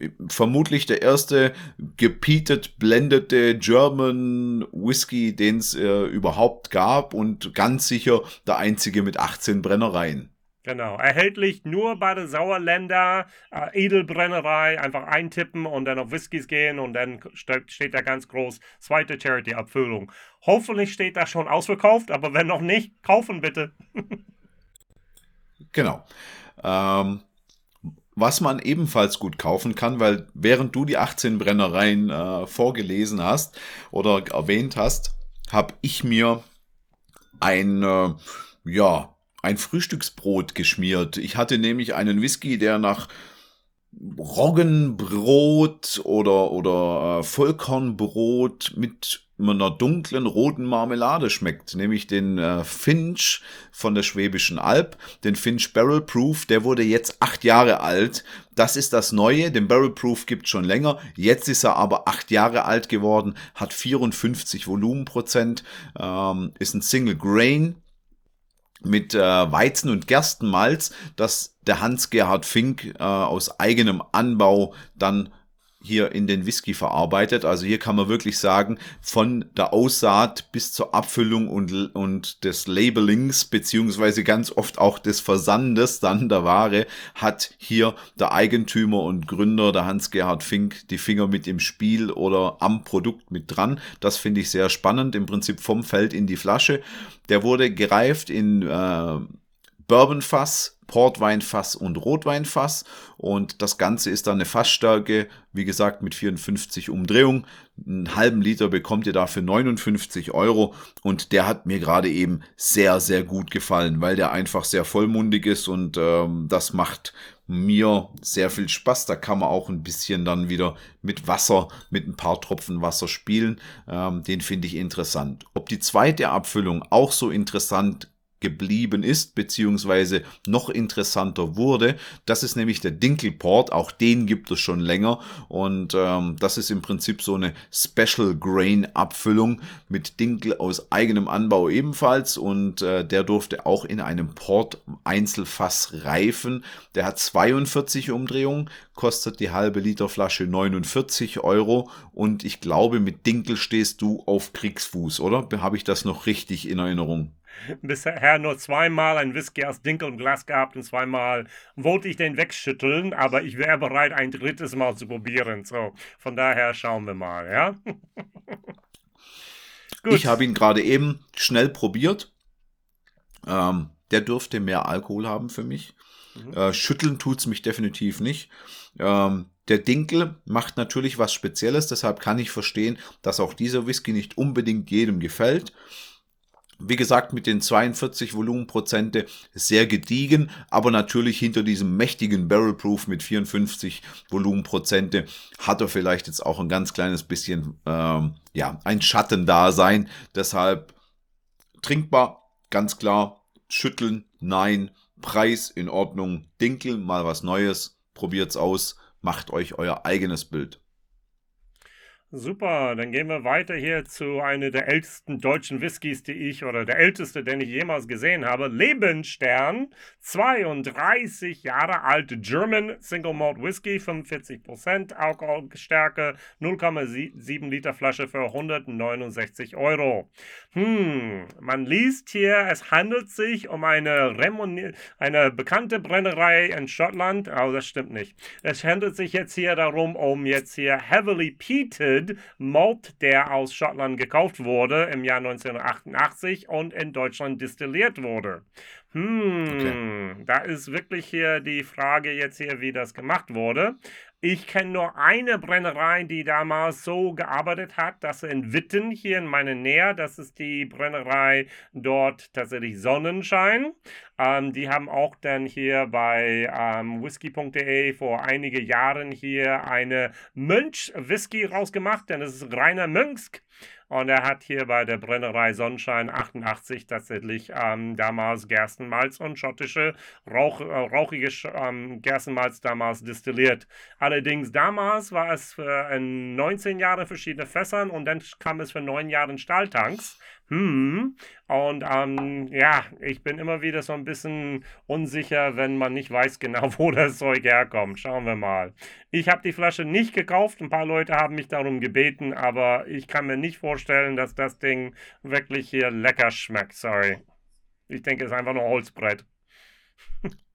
äh, vermutlich der erste gepeated, blendete German Whisky, den es äh, überhaupt gab und ganz sicher der einzige mit 18 Brennereien. Genau, erhältlich nur bei der Sauerländer äh, Edelbrennerei. Einfach eintippen und dann auf Whiskys gehen und dann steht da ganz groß zweite Charity-Abfüllung. Hoffentlich steht da schon ausverkauft, aber wenn noch nicht, kaufen bitte. genau. Ähm, was man ebenfalls gut kaufen kann, weil während du die 18 Brennereien äh, vorgelesen hast oder erwähnt hast, habe ich mir ein, äh, ja, ein Frühstücksbrot geschmiert. Ich hatte nämlich einen Whisky, der nach Roggenbrot oder, oder äh, Vollkornbrot mit einer dunklen roten Marmelade schmeckt, nämlich den äh, Finch von der Schwäbischen Alb, den Finch Barrel Proof, der wurde jetzt acht Jahre alt. Das ist das Neue, den Barrel Proof gibt schon länger, jetzt ist er aber acht Jahre alt geworden, hat 54 Volumenprozent, ähm, ist ein Single Grain, mit äh, Weizen- und Gerstenmalz, das der Hans-Gerhard Fink äh, aus eigenem Anbau dann hier in den Whisky verarbeitet. Also hier kann man wirklich sagen, von der Aussaat bis zur Abfüllung und, und des Labelings, beziehungsweise ganz oft auch des Versandes dann der Ware, hat hier der Eigentümer und Gründer, der Hans-Gerhard Fink, die Finger mit im Spiel oder am Produkt mit dran. Das finde ich sehr spannend, im Prinzip vom Feld in die Flasche. Der wurde gereift in äh, Bourbonfass, Portweinfass und Rotweinfass. Und das Ganze ist dann eine Fassstärke, wie gesagt, mit 54 Umdrehungen. Einen halben Liter bekommt ihr dafür 59 Euro. Und der hat mir gerade eben sehr, sehr gut gefallen, weil der einfach sehr vollmundig ist und ähm, das macht mir sehr viel Spaß. Da kann man auch ein bisschen dann wieder mit Wasser, mit ein paar Tropfen Wasser spielen. Ähm, den finde ich interessant. Ob die zweite Abfüllung auch so interessant geblieben ist, beziehungsweise noch interessanter wurde. Das ist nämlich der Dinkelport, auch den gibt es schon länger und ähm, das ist im Prinzip so eine Special Grain Abfüllung mit Dinkel aus eigenem Anbau ebenfalls und äh, der durfte auch in einem Port Einzelfass reifen. Der hat 42 Umdrehungen, kostet die halbe Liter Flasche 49 Euro und ich glaube mit Dinkel stehst du auf Kriegsfuß, oder? Habe ich das noch richtig in Erinnerung? Bisher nur zweimal ein Whisky aus Dinkel und Glas gehabt und zweimal wollte ich den wegschütteln, aber ich wäre bereit, ein drittes Mal zu probieren. So, von daher schauen wir mal, ja. ich habe ihn gerade eben schnell probiert. Ähm, der dürfte mehr Alkohol haben für mich. Mhm. Äh, schütteln es mich definitiv nicht. Ähm, der Dinkel macht natürlich was Spezielles, deshalb kann ich verstehen, dass auch dieser Whisky nicht unbedingt jedem gefällt. Wie gesagt, mit den 42 Volumenprozente sehr gediegen, aber natürlich hinter diesem mächtigen Barrel Proof mit 54 Volumenprozente hat er vielleicht jetzt auch ein ganz kleines bisschen, ähm, ja, ein Schattendasein. Deshalb trinkbar, ganz klar, schütteln, nein, Preis in Ordnung, Dinkel, mal was Neues, probiert's aus, macht euch euer eigenes Bild. Super, dann gehen wir weiter hier zu einer der ältesten deutschen Whiskys, die ich, oder der älteste, den ich jemals gesehen habe. Lebensstern, 32 Jahre alt, German Single Malt Whisky, 45% Alkoholstärke, 0,7 Liter Flasche für 169 Euro. Hm, man liest hier, es handelt sich um eine, Remoni eine bekannte Brennerei in Schottland. Oh, das stimmt nicht. Es handelt sich jetzt hier darum, um jetzt hier Heavily Peated Limited Malt, der aus Schottland gekauft wurde im Jahr 1988 und in Deutschland destilliert wurde. Hm, okay. da ist wirklich hier die Frage jetzt hier, wie das gemacht wurde. Ich kenne nur eine Brennerei, die damals so gearbeitet hat, dass in Witten hier in meiner Nähe, das ist die Brennerei dort tatsächlich Sonnenschein. Ähm, die haben auch dann hier bei ähm, whisky.de vor einigen Jahren hier eine Mönch-Whisky rausgemacht, denn es ist reiner Mönchsk. Und er hat hier bei der Brennerei Sonnenschein 88 tatsächlich ähm, damals Gerstenmalz und schottische Rauch, äh, rauchige ähm, Gerstenmalz damals destilliert. Allerdings damals war es für 19 Jahre verschiedene Fässern und dann kam es für 9 Jahre Stahltanks. Hm. Und ähm, ja, ich bin immer wieder so ein bisschen unsicher, wenn man nicht weiß genau, wo das Zeug herkommt. Schauen wir mal. Ich habe die Flasche nicht gekauft. Ein paar Leute haben mich darum gebeten, aber ich kann mir nicht vorstellen, dass das Ding wirklich hier lecker schmeckt. Sorry. Ich denke, es ist einfach nur Holzbrett.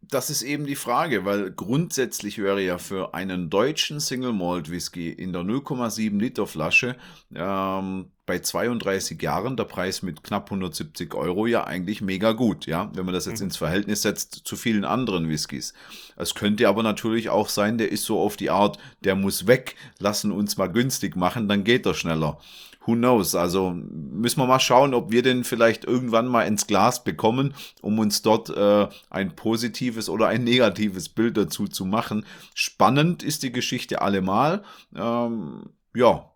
Das ist eben die Frage, weil grundsätzlich wäre ja für einen deutschen Single Malt Whisky in der 0,7 Liter Flasche ähm, bei 32 Jahren der Preis mit knapp 170 Euro ja eigentlich mega gut, ja, wenn man das jetzt mhm. ins Verhältnis setzt zu vielen anderen Whiskys. Es könnte aber natürlich auch sein, der ist so auf die Art, der muss weg, lassen uns mal günstig machen, dann geht er schneller who knows? Also müssen wir mal schauen, ob wir den vielleicht irgendwann mal ins Glas bekommen, um uns dort äh, ein positives oder ein negatives Bild dazu zu machen. Spannend ist die Geschichte allemal. Ähm, ja,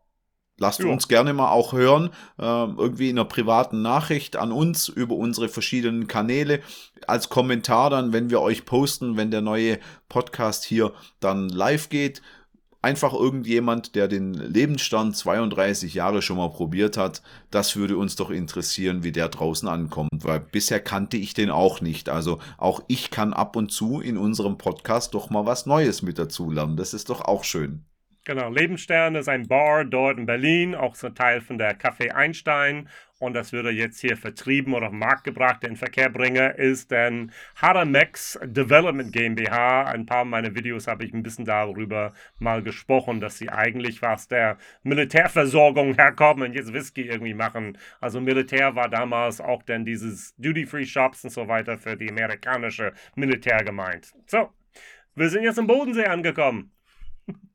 Lasst ja. uns gerne mal auch hören, äh, irgendwie in einer privaten Nachricht an uns über unsere verschiedenen Kanäle, als Kommentar dann, wenn wir euch posten, wenn der neue Podcast hier dann live geht einfach irgendjemand, der den Lebensstand 32 Jahre schon mal probiert hat, das würde uns doch interessieren, wie der draußen ankommt, weil bisher kannte ich den auch nicht. Also auch ich kann ab und zu in unserem Podcast doch mal was Neues mit dazu lernen. Das ist doch auch schön. Genau, Lebensstern ist ein Bar dort in Berlin, auch so Teil von der Café Einstein. Und das würde jetzt hier vertrieben oder auf den Markt gebracht, in Verkehr bringe, ist dann Haramex Development GmbH. Ein paar meiner Videos habe ich ein bisschen darüber mal gesprochen, dass sie eigentlich was der Militärversorgung herkommen und jetzt Whisky irgendwie machen. Also Militär war damals auch dann dieses Duty-Free-Shops und so weiter für die amerikanische Militär gemeint. So, wir sind jetzt im Bodensee angekommen.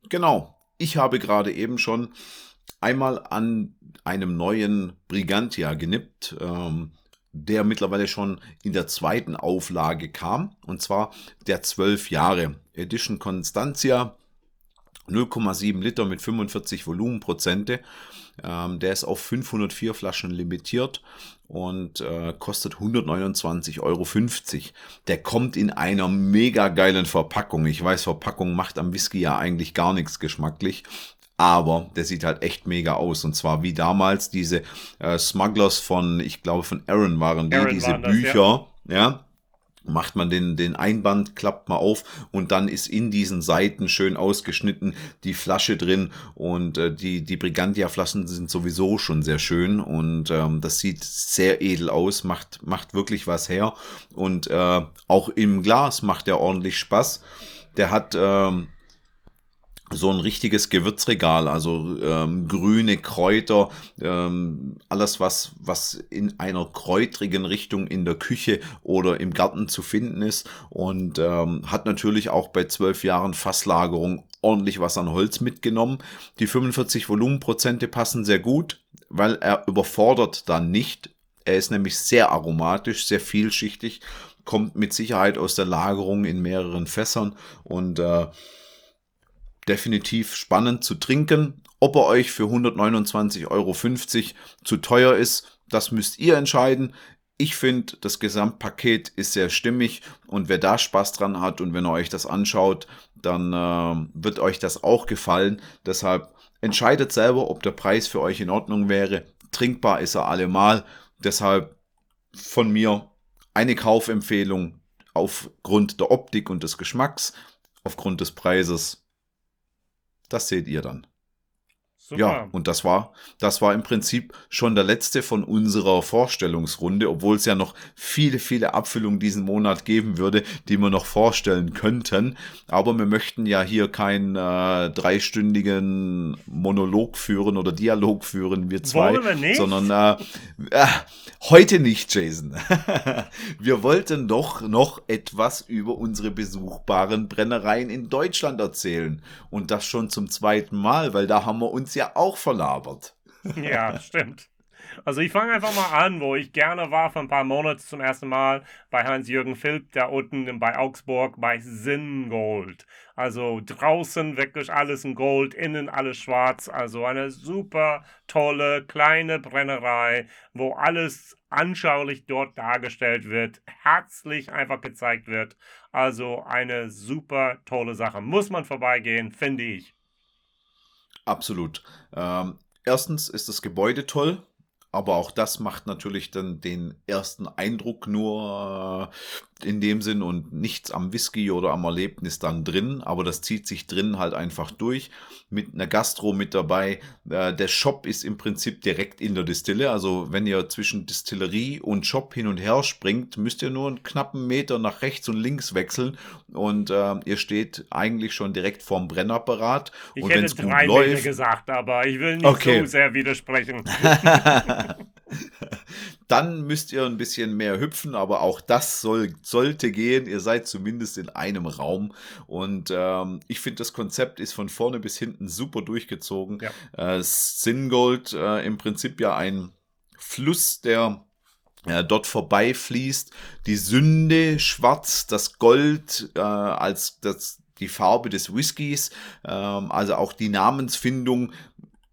Genau, ich habe gerade eben schon einmal an einem neuen Brigantia genippt, ähm, der mittlerweile schon in der zweiten Auflage kam, und zwar der 12 Jahre Edition Constantia. 0,7 Liter mit 45 Volumenprozente. Ähm, der ist auf 504 Flaschen limitiert und äh, kostet 129,50 Euro. Der kommt in einer mega geilen Verpackung. Ich weiß, Verpackung macht am Whisky ja eigentlich gar nichts geschmacklich. Aber der sieht halt echt mega aus. Und zwar wie damals diese äh, Smugglers von, ich glaube von Aaron waren die, Aaron diese waren das, Bücher. ja, ja macht man den, den Einband, klappt mal auf und dann ist in diesen Seiten schön ausgeschnitten die Flasche drin und äh, die, die Brigantia-Flaschen sind sowieso schon sehr schön und ähm, das sieht sehr edel aus, macht, macht wirklich was her und äh, auch im Glas macht er ordentlich Spaß. Der hat ähm, so ein richtiges Gewürzregal, also ähm, grüne Kräuter, ähm, alles was, was in einer kräutrigen Richtung in der Küche oder im Garten zu finden ist und ähm, hat natürlich auch bei zwölf Jahren Fasslagerung ordentlich was an Holz mitgenommen. Die 45 Volumenprozente passen sehr gut, weil er überfordert dann nicht. Er ist nämlich sehr aromatisch, sehr vielschichtig, kommt mit Sicherheit aus der Lagerung in mehreren Fässern und äh, definitiv spannend zu trinken. Ob er euch für 129,50 Euro zu teuer ist, das müsst ihr entscheiden. Ich finde, das Gesamtpaket ist sehr stimmig und wer da Spaß dran hat und wenn ihr euch das anschaut, dann äh, wird euch das auch gefallen. Deshalb entscheidet selber, ob der Preis für euch in Ordnung wäre. Trinkbar ist er allemal. Deshalb von mir eine Kaufempfehlung aufgrund der Optik und des Geschmacks, aufgrund des Preises das seht ihr dann. Super. Ja, und das war, das war im Prinzip schon der letzte von unserer Vorstellungsrunde, obwohl es ja noch viele, viele Abfüllungen diesen Monat geben würde, die wir noch vorstellen könnten. Aber wir möchten ja hier keinen äh, dreistündigen Monolog führen oder Dialog führen, wir zwei, wir nicht? sondern äh, äh, heute nicht, Jason. wir wollten doch noch etwas über unsere besuchbaren Brennereien in Deutschland erzählen. Und das schon zum zweiten Mal, weil da haben wir uns ja auch verlabert. Ja, stimmt. Also ich fange einfach mal an, wo ich gerne war vor ein paar Monaten zum ersten Mal bei Hans-Jürgen Philipp, da unten bei Augsburg bei Sinngold. Also draußen wirklich alles in Gold, innen alles schwarz. Also eine super tolle kleine Brennerei, wo alles anschaulich dort dargestellt wird, herzlich einfach gezeigt wird. Also eine super tolle Sache. Muss man vorbeigehen, finde ich. Absolut. Ähm, erstens ist das Gebäude toll. Aber auch das macht natürlich dann den ersten Eindruck nur in dem Sinn und nichts am Whisky oder am Erlebnis dann drin. Aber das zieht sich drin halt einfach durch. Mit einer Gastro mit dabei. Äh, der Shop ist im Prinzip direkt in der Distille. Also wenn ihr zwischen Distillerie und Shop hin und her springt, müsst ihr nur einen knappen Meter nach rechts und links wechseln. Und äh, ihr steht eigentlich schon direkt vorm Brennapparat. Ich und hätte drei gut läuft, gesagt, aber ich will nicht okay. so sehr widersprechen. Dann müsst ihr ein bisschen mehr hüpfen, aber auch das soll, sollte gehen. Ihr seid zumindest in einem Raum. Und ähm, ich finde, das Konzept ist von vorne bis hinten super durchgezogen. Ja. Äh, Singold äh, im Prinzip ja ein Fluss, der äh, dort vorbeifließt. Die Sünde schwarz, das Gold äh, als das, die Farbe des Whiskys, ähm, also auch die Namensfindung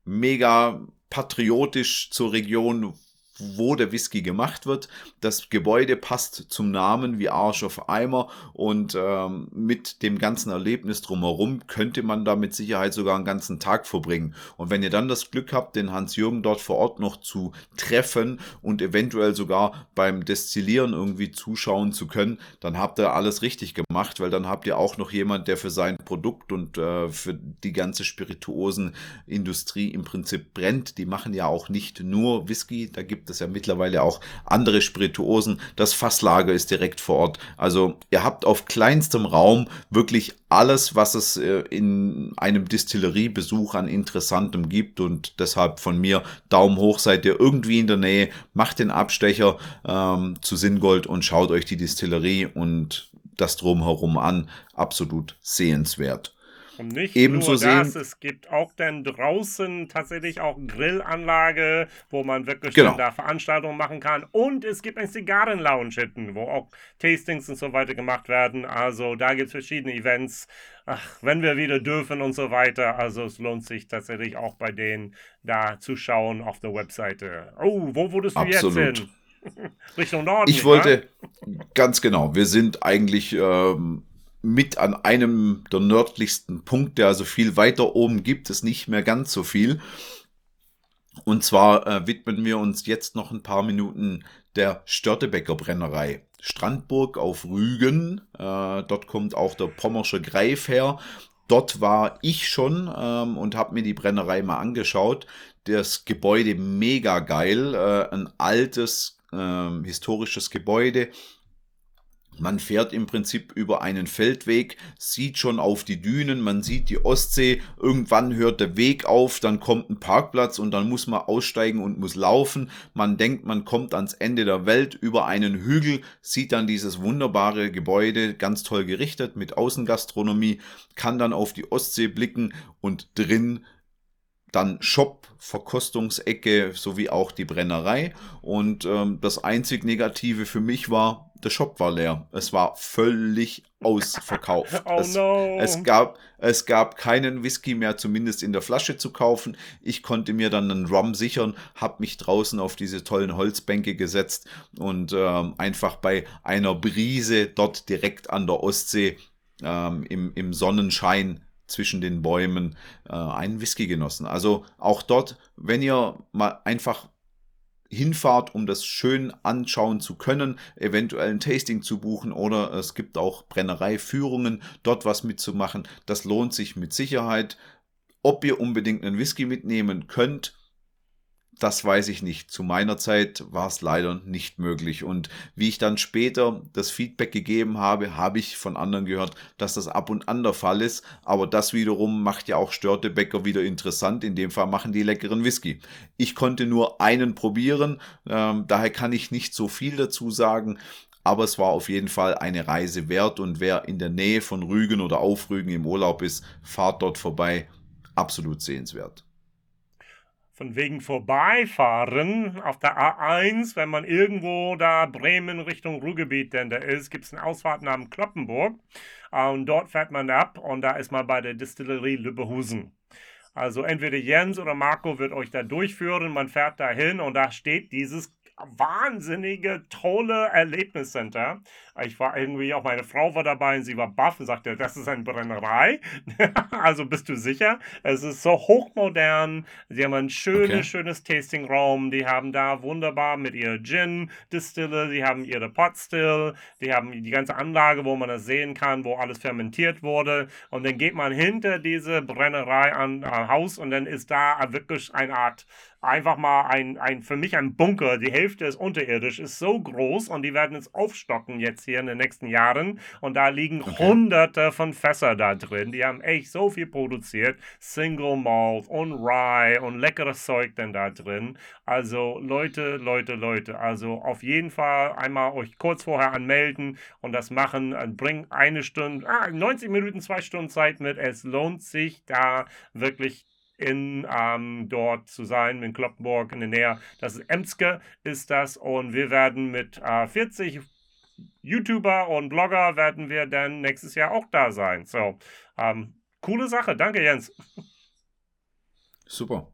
mega patriotisch zur Region, wo der Whisky gemacht wird. Das Gebäude passt zum Namen wie Arsch auf Eimer und ähm, mit dem ganzen Erlebnis drumherum könnte man da mit Sicherheit sogar einen ganzen Tag verbringen. Und wenn ihr dann das Glück habt, den Hans-Jürgen dort vor Ort noch zu treffen und eventuell sogar beim Destillieren irgendwie zuschauen zu können, dann habt ihr alles richtig gemacht, weil dann habt ihr auch noch jemand, der für sein Produkt und äh, für die ganze Spirituosenindustrie im Prinzip brennt. Die machen ja auch nicht nur Whisky, da gibt gibt es ja mittlerweile auch andere Spirituosen. Das Fasslager ist direkt vor Ort. Also ihr habt auf kleinstem Raum wirklich alles, was es äh, in einem Distilleriebesuch an Interessantem gibt. Und deshalb von mir Daumen hoch, seid ihr irgendwie in der Nähe, macht den Abstecher ähm, zu Singold und schaut euch die Distillerie und das drumherum an. Absolut sehenswert. Und nicht Ebenso nur das, sehen- es gibt auch dann draußen tatsächlich auch Grillanlage, wo man wirklich Genau. da Veranstaltungen machen kann. Und es gibt ein Zigarren-Lounge hinten, wo auch Tastings und so weiter gemacht werden. Also da gibt es verschiedene Events. Ach, wenn wir wieder dürfen und so weiter. Also es lohnt sich tatsächlich auch bei denen da zu schauen auf der Webseite. Oh, wo wurdest du Absolut. jetzt hin? Richtung Norden. Ich wollte, ganz genau, wir sind eigentlich ähm, mit an einem der nördlichsten Punkte, also viel weiter oben gibt es nicht mehr ganz so viel. Und zwar äh, widmen wir uns jetzt noch ein paar Minuten der Störtebecker Brennerei. Strandburg auf Rügen, äh, dort kommt auch der Pommersche Greif her. Dort war ich schon ähm, und habe mir die Brennerei mal angeschaut. Das Gebäude mega geil, äh, ein altes ähm, historisches Gebäude. Man fährt im Prinzip über einen Feldweg, sieht schon auf die Dünen, man sieht die Ostsee, irgendwann hört der Weg auf, dann kommt ein Parkplatz und dann muss man aussteigen und muss laufen. Man denkt, man kommt ans Ende der Welt über einen Hügel, sieht dann dieses wunderbare Gebäude, ganz toll gerichtet mit Außengastronomie, kann dann auf die Ostsee blicken und drin dann Shop, Verkostungsecke sowie auch die Brennerei. Und ähm, das einzig Negative für mich war, der Shop war leer. Es war völlig ausverkauft. Oh es, no. es, gab, es gab keinen Whisky mehr, zumindest in der Flasche zu kaufen. Ich konnte mir dann einen Rum sichern, habe mich draußen auf diese tollen Holzbänke gesetzt und ähm, einfach bei einer Brise dort direkt an der Ostsee ähm, im, im Sonnenschein zwischen den Bäumen äh, einen Whisky genossen. Also auch dort, wenn ihr mal einfach hinfahrt, um das schön anschauen zu können, eventuell ein Tasting zu buchen oder es gibt auch Brennereiführungen, dort was mitzumachen. Das lohnt sich mit Sicherheit. Ob ihr unbedingt einen Whisky mitnehmen könnt, das weiß ich nicht. Zu meiner Zeit war es leider nicht möglich. Und wie ich dann später das Feedback gegeben habe, habe ich von anderen gehört, dass das ab und an der Fall ist. Aber das wiederum macht ja auch Störtebäcker wieder interessant. In dem Fall machen die leckeren Whisky. Ich konnte nur einen probieren. Ähm, daher kann ich nicht so viel dazu sagen. Aber es war auf jeden Fall eine Reise wert. Und wer in der Nähe von Rügen oder auf Rügen im Urlaub ist, fahrt dort vorbei. Absolut sehenswert. Von wegen vorbeifahren auf der A1, wenn man irgendwo da Bremen Richtung Ruhrgebiet denn da ist, gibt es eine Ausfahrt namens Kloppenburg. Äh, Und dort fährt man ab und da ist man bei der Distillerie Lübbehusen. Also entweder Jens oder Marco wird euch da durchführen, man fährt da hin und da steht dieses wahnsinnige, tolle Erlebniscenter. Ich war irgendwie, auch meine Frau war dabei und sie war baff und sagte, das ist eine Brennerei. also bist du sicher? Es ist so hochmodern. Sie haben ein schönes, Okay. schönes Tastingraum. Die haben da wunderbar mit ihrer Gin-Distille, die haben ihre Potstill, die haben die ganze Anlage, wo man das sehen kann, wo alles fermentiert wurde. Und dann geht man hinter diese Brennerei an äh, Haus und dann ist da wirklich eine Art einfach mal ein, ein, für mich ein Bunker. Die Hälfte ist unterirdisch, ist so groß und die werden es aufstocken jetzt hier in den nächsten Jahren. Und da liegen hunderte von Fässer da drin. Die haben echt so viel produziert. Single Malt und Rye und leckeres Zeug denn da drin. Also Leute, Leute, Leute. Also auf jeden Fall einmal euch kurz vorher anmelden und das machen. Äh, Bringt eine Stunde, ah, 90 Minuten, zwei Stunden Zeit mit. Es lohnt sich da wirklich in ähm, dort zu sein, in Kloppenburg in der Nähe. Das ist Emske, ist das. Und wir werden mit äh, 40 YouTuber und Blogger werden wir dann nächstes Jahr auch da sein. So, ähm, coole Sache. Danke, Jens. Super.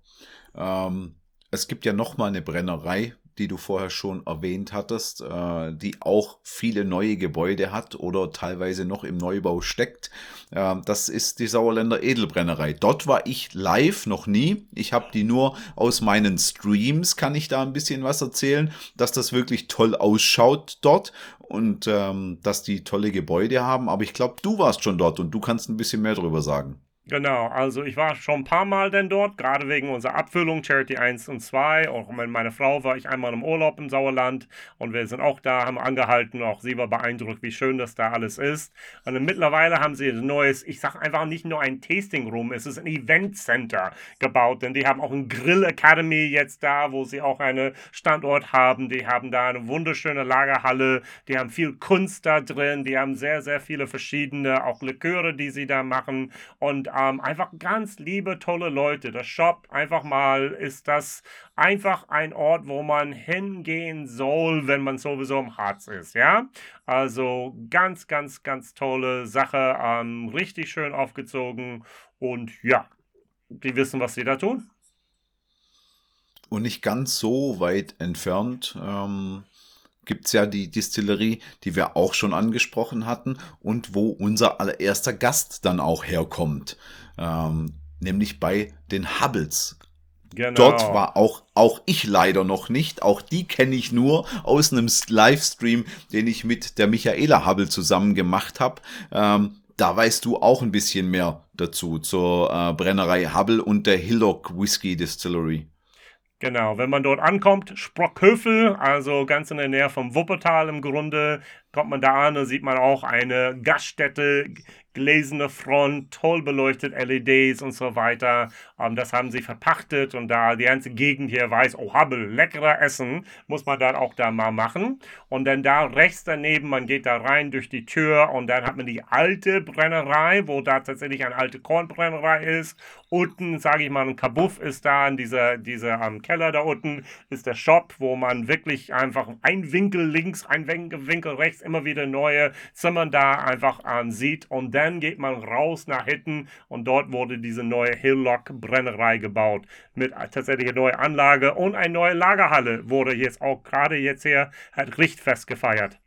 Ähm, es gibt ja noch mal eine Brennerei, die du vorher schon erwähnt hattest, äh, die auch viele neue Gebäude hat oder teilweise noch im Neubau steckt. Ähm, das ist die Sauerländer Edelbrennerei. Dort war ich live noch nie. Ich habe die nur aus meinen Streams, kann ich da ein bisschen was erzählen, dass das wirklich toll ausschaut dort und ähm, dass die tolle Gebäude haben. Aber ich glaube, du warst schon dort und du kannst ein bisschen mehr darüber sagen. Genau, also ich war schon ein paar Mal denn dort, gerade wegen unserer Abfüllung, Charity 1 und 2. Auch mit meiner Frau war ich einmal im Urlaub im Sauerland und wir sind auch da, haben angehalten. Auch sie war beeindruckt, wie schön das da alles ist. Und mittlerweile haben sie ein neues, ich sage einfach nicht nur ein Tasting Room, es ist ein Event Center gebaut, denn die haben auch ein Grill Academy jetzt da, wo sie auch einen Standort haben. Die haben da eine wunderschöne Lagerhalle, die haben viel Kunst da drin, die haben sehr, sehr viele verschiedene, auch Liköre, die sie da machen. Und ähm, einfach ganz liebe, tolle Leute. Das Shop einfach mal ist das einfach ein Ort, wo man hingehen soll, wenn man sowieso im Harz ist, ja. Also ganz, ganz, ganz tolle Sache, ähm, richtig schön aufgezogen und ja, die wissen, was sie da tun. Und nicht ganz so weit entfernt ähm, gibt es ja die Distillerie, die wir auch schon angesprochen hatten und wo unser allererster Gast dann auch herkommt. Ähm, nämlich bei den Hubbles. Genau. Dort war auch, auch ich leider noch nicht. Auch die kenne ich nur aus einem Livestream, den ich mit der Michaela Hubble zusammen gemacht habe. Ähm, da weißt du auch ein bisschen mehr dazu zur äh, Brennerei Hubble und der Hillock Whisky Distillery. Genau, wenn man dort ankommt, Sprockhöfel, also ganz in der Nähe vom Wuppertal im Grunde, kommt man da an und sieht man auch eine Gaststätte, gläserne Front, toll beleuchtet, LEDs und so weiter. Ähm, das haben sie verpachtet und da die ganze Gegend hier weiß, oh, Hubble, leckerer Essen, muss man dann auch da mal machen. Und dann da rechts daneben, man geht da rein durch die Tür und dann hat man die alte Brennerei, wo da tatsächlich eine alte Kornbrennerei ist. Unten, sage ich mal, ein Kabuff ist da in dieser, dieser um, Keller da unten, ist der Shop, wo man wirklich einfach ein Winkel links, ein Winkel rechts immer wieder neue Zimmern da einfach ähm, sieht. Und dann geht man raus nach hinten und dort wurde diese neue Hillock Brennerei gebaut. Mit tatsächlich einer neuen Anlage und eine neue Lagerhalle wurde jetzt auch gerade jetzt hier hat Richtfest gefeiert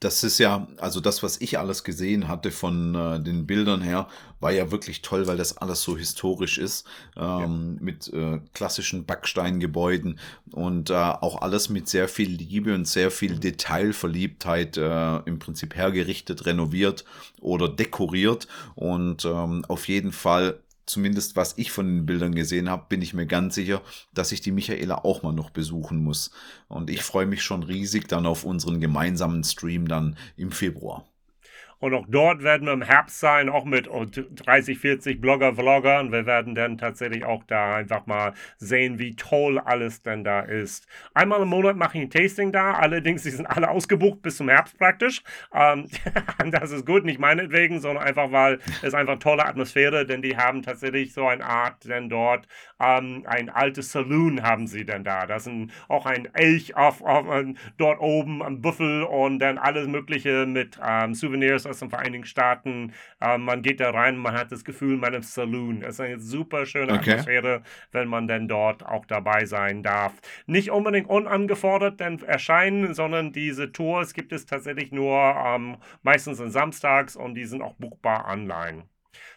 das ist ja, also das, was ich alles gesehen hatte von äh, den Bildern her, war ja wirklich toll, weil das alles so historisch ist, ähm, ja. mit äh, klassischen Backsteingebäuden und äh, auch alles mit sehr viel Liebe und sehr viel Detailverliebtheit äh, im Prinzip hergerichtet, renoviert oder dekoriert und ähm, auf jeden Fall zumindest was ich von den Bildern gesehen habe, bin ich mir ganz sicher, dass ich die Michaela auch mal noch besuchen muss. Und ich freue mich schon riesig dann auf unseren gemeinsamen Stream dann im Februar. Und auch dort werden wir im Herbst sein, auch mit 30, 40 Blogger, Vlogger. Und wir werden dann tatsächlich auch da einfach mal sehen, wie toll alles denn da ist. Einmal im Monat mache ich ein Tasting da. Allerdings, die sind alle ausgebucht bis zum Herbst praktisch. Ähm, das ist gut, nicht meinetwegen, sondern einfach, weil es einfach tolle Atmosphäre, denn die haben tatsächlich so eine Art, denn dort ähm, ein altes Saloon haben sie denn da. Das ist auch ein Elch auf, auf, dort oben, ein Büffel und dann alles Mögliche mit ähm, Souvenirs aus den Vereinigten Staaten. Ähm, man geht da rein, man hat das Gefühl, man ist im Saloon. Es ist eine super schöne okay. Atmosphäre, wenn man dann dort auch dabei sein darf. Nicht unbedingt unangefordert denn erscheinen, sondern diese Tours gibt es tatsächlich nur ähm, meistens samstags und die sind auch buchbar online.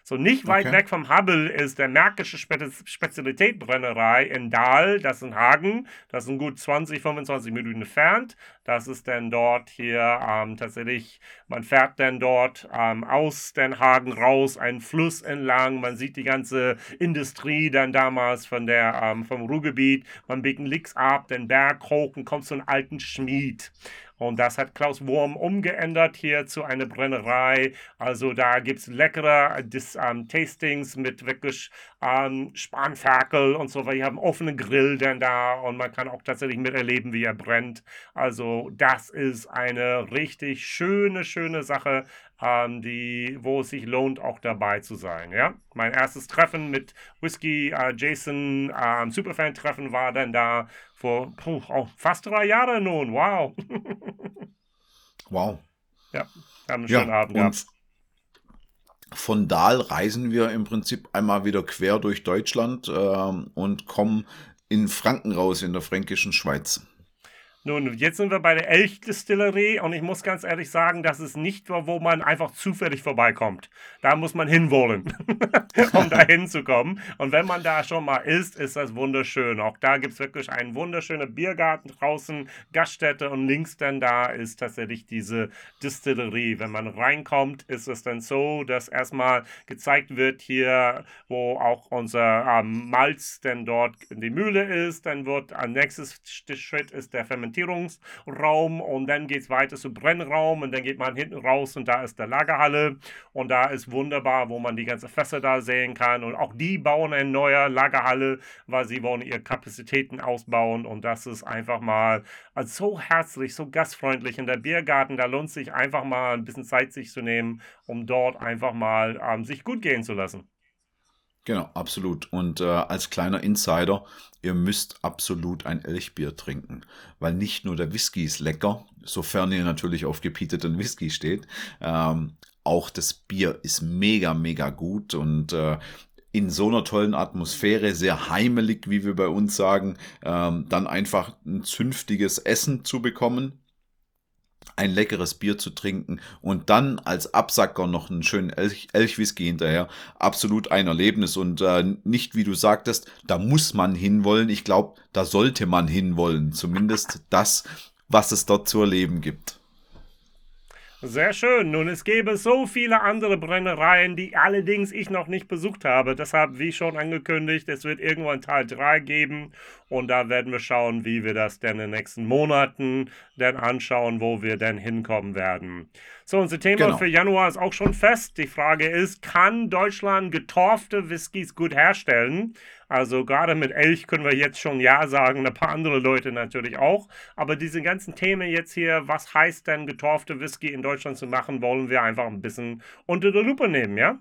So nicht weit okay. weg vom Hubble ist der Märkische Spe Spezialitätbrennerei in Dahl, das ist in Hagen. Das sind gut 20, 25 Minuten entfernt. Das ist dann dort hier ähm, tatsächlich, man fährt dann dort ähm, aus Den Hagen raus, einen Fluss entlang. Man sieht die ganze Industrie dann damals von der, ähm, vom Ruhrgebiet. Man biegt links ab, den Berg hoch und kommt zu einem alten Schmied. Und das hat Klaus Wurm umgeändert hier zu einer Brennerei. Also da gibt es leckere Dis, ähm, Tastings mit wirklich ähm, Spanferkel und so weiter. Wir haben offenen Grill dann da und man kann auch tatsächlich miterleben, wie er brennt. Also das ist eine richtig schöne, schöne Sache, ähm, die, wo es sich lohnt, auch dabei zu sein. Ja? Mein erstes Treffen mit Whisky äh, Jason, ähm, Superfan-Treffen war dann da vor puh, oh, fast drei Jahren nun. Wow. wow. Ja, haben einen schönen ja, Abend gehabt. Von Dahl reisen wir im Prinzip einmal wieder quer durch Deutschland äh, und kommen in Franken raus, in der fränkischen Schweiz. Nun, jetzt sind wir bei der Elchdistillerie und ich muss ganz ehrlich sagen, das ist nicht, wo man einfach zufällig vorbeikommt. Da muss man hinwollen, um da hinzukommen. Und wenn man da schon mal ist, ist das wunderschön. Auch da gibt es wirklich einen wunderschönen Biergarten draußen, Gaststätte und links dann da ist tatsächlich diese Distillerie. Wenn man reinkommt, ist es dann so, dass erstmal gezeigt wird hier, wo auch unser ähm, Malz denn dort in die Mühle ist. Dann wird, am nächsten Schritt ist der Fermentierung Fermentierungsraum und dann geht es weiter zu Brennraum und dann geht man hinten raus und da ist der Lagerhalle und da ist wunderbar, wo man die ganzen Fässer da sehen kann und auch die bauen eine neue Lagerhalle, weil sie wollen ihre Kapazitäten ausbauen und das ist einfach mal also so herzlich, so gastfreundlich in der Biergarten, da lohnt sich einfach mal ein bisschen Zeit sich zu nehmen, um dort einfach mal ähm, sich gut gehen zu lassen. Genau, absolut. Und äh, als kleiner Insider, ihr müsst absolut ein Elchbier trinken, weil nicht nur der Whisky ist lecker, sofern ihr natürlich auf gepieteten Whisky steht, ähm, auch das Bier ist mega, mega gut und äh, in so einer tollen Atmosphäre, sehr heimelig, wie wir bei uns sagen, ähm, dann einfach ein zünftiges Essen zu bekommen, ein leckeres Bier zu trinken und dann als Absacker noch einen schönen Elch, Elchwhisky hinterher. Absolut ein Erlebnis und äh, nicht, wie du sagtest, da muss man hinwollen. Ich glaube, da sollte man hinwollen. Zumindest das, was es dort zu erleben gibt. Sehr schön. Nun, es gäbe so viele andere Brennereien, die allerdings ich noch nicht besucht habe. Deshalb, wie schon angekündigt, es wird irgendwann Teil 3 geben. Und da werden wir schauen, wie wir das denn in den nächsten Monaten dann anschauen, wo wir denn hinkommen werden. So, unser Thema genau. für Januar ist auch schon fest. Die Frage ist, kann Deutschland getorfte Whiskys gut herstellen? Also gerade mit Elch können wir jetzt schon Ja sagen, ein paar andere Leute natürlich auch. Aber diese ganzen Themen jetzt hier, was heißt denn getorfte Whisky in Deutschland zu machen, wollen wir einfach ein bisschen unter der Lupe nehmen, ja?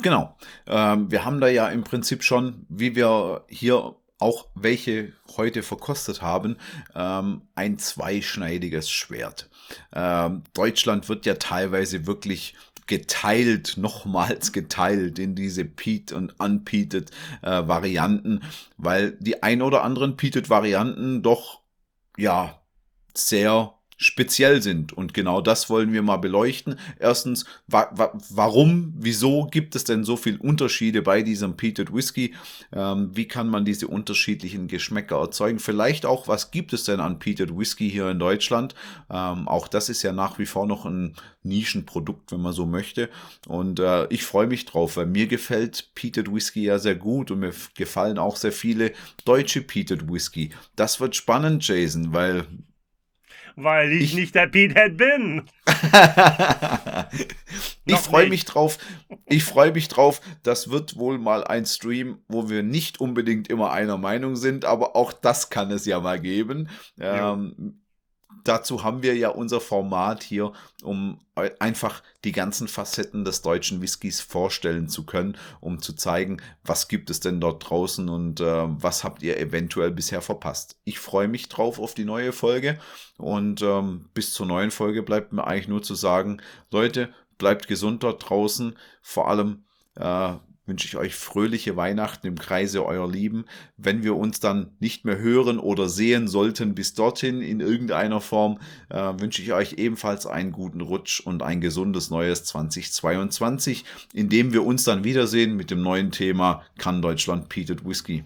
Genau. Ähm, wir haben da ja im Prinzip schon, wie wir hier auch welche heute verkostet haben, ähm, ein zweischneidiges Schwert. Ähm, Deutschland wird ja teilweise wirklich geteilt, nochmals geteilt in diese Peat und Unpeated äh, Varianten, weil die ein oder anderen Peated Varianten doch ja sehr speziell sind. Und genau das wollen wir mal beleuchten. Erstens, wa wa warum, wieso gibt es denn so viele Unterschiede bei diesem Peated Whisky? Ähm, wie kann man diese unterschiedlichen Geschmäcker erzeugen? Vielleicht auch, was gibt es denn an Peated Whisky hier in Deutschland? Ähm, auch das ist ja nach wie vor noch ein Nischenprodukt, wenn man so möchte. Und äh, ich freue mich drauf, weil mir gefällt Peated Whisky ja sehr gut und mir gefallen auch sehr viele deutsche Peated Whisky. Das wird spannend, Jason, weil weil ich, ich nicht der Petehead bin. ich freue mich drauf. Ich freue mich drauf. Das wird wohl mal ein Stream, wo wir nicht unbedingt immer einer Meinung sind, aber auch das kann es ja mal geben. Ähm, dazu haben wir ja unser Format hier, um einfach die ganzen Facetten des deutschen Whiskys vorstellen zu können, um zu zeigen, was gibt es denn dort draußen und äh, was habt ihr eventuell bisher verpasst. Ich freue mich drauf auf die neue Folge und ähm, bis zur neuen Folge bleibt mir eigentlich nur zu sagen, Leute, bleibt gesund dort draußen, vor allem äh, wünsche ich euch fröhliche Weihnachten im Kreise eurer Lieben. Wenn wir uns dann nicht mehr hören oder sehen sollten bis dorthin in irgendeiner Form, äh, wünsche ich euch ebenfalls einen guten Rutsch und ein gesundes neues 2022, in dem wir uns dann wiedersehen mit dem neuen Thema Kann Deutschland Peated Whisky.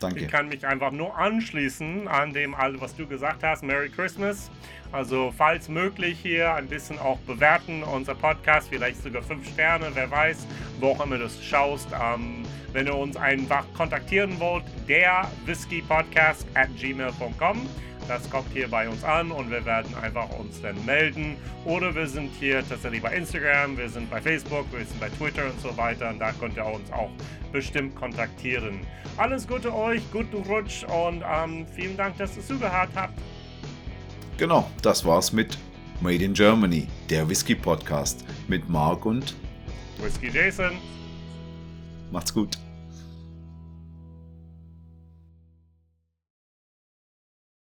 Danke. Ich kann mich einfach nur anschließen an dem, was du gesagt hast. Merry Christmas. Also, falls möglich, hier ein bisschen auch bewerten, unser Podcast, vielleicht sogar fünf Sterne, wer weiß, wo auch immer du das schaust. Ähm, wenn ihr uns einfach kontaktieren wollt, der Whisky Podcast at gmail.com. Das kommt hier bei uns an und wir werden einfach uns dann melden. Oder wir sind hier tatsächlich bei Instagram, wir sind bei Facebook, wir sind bei Twitter und so weiter. Und da könnt ihr uns auch bestimmt kontaktieren. Alles Gute euch, guten Rutsch und ähm, vielen Dank, dass ihr zugehört habt. Genau, das war's mit Made in Germany, der Whisky Podcast mit Mark und Whisky Jason. Macht's gut.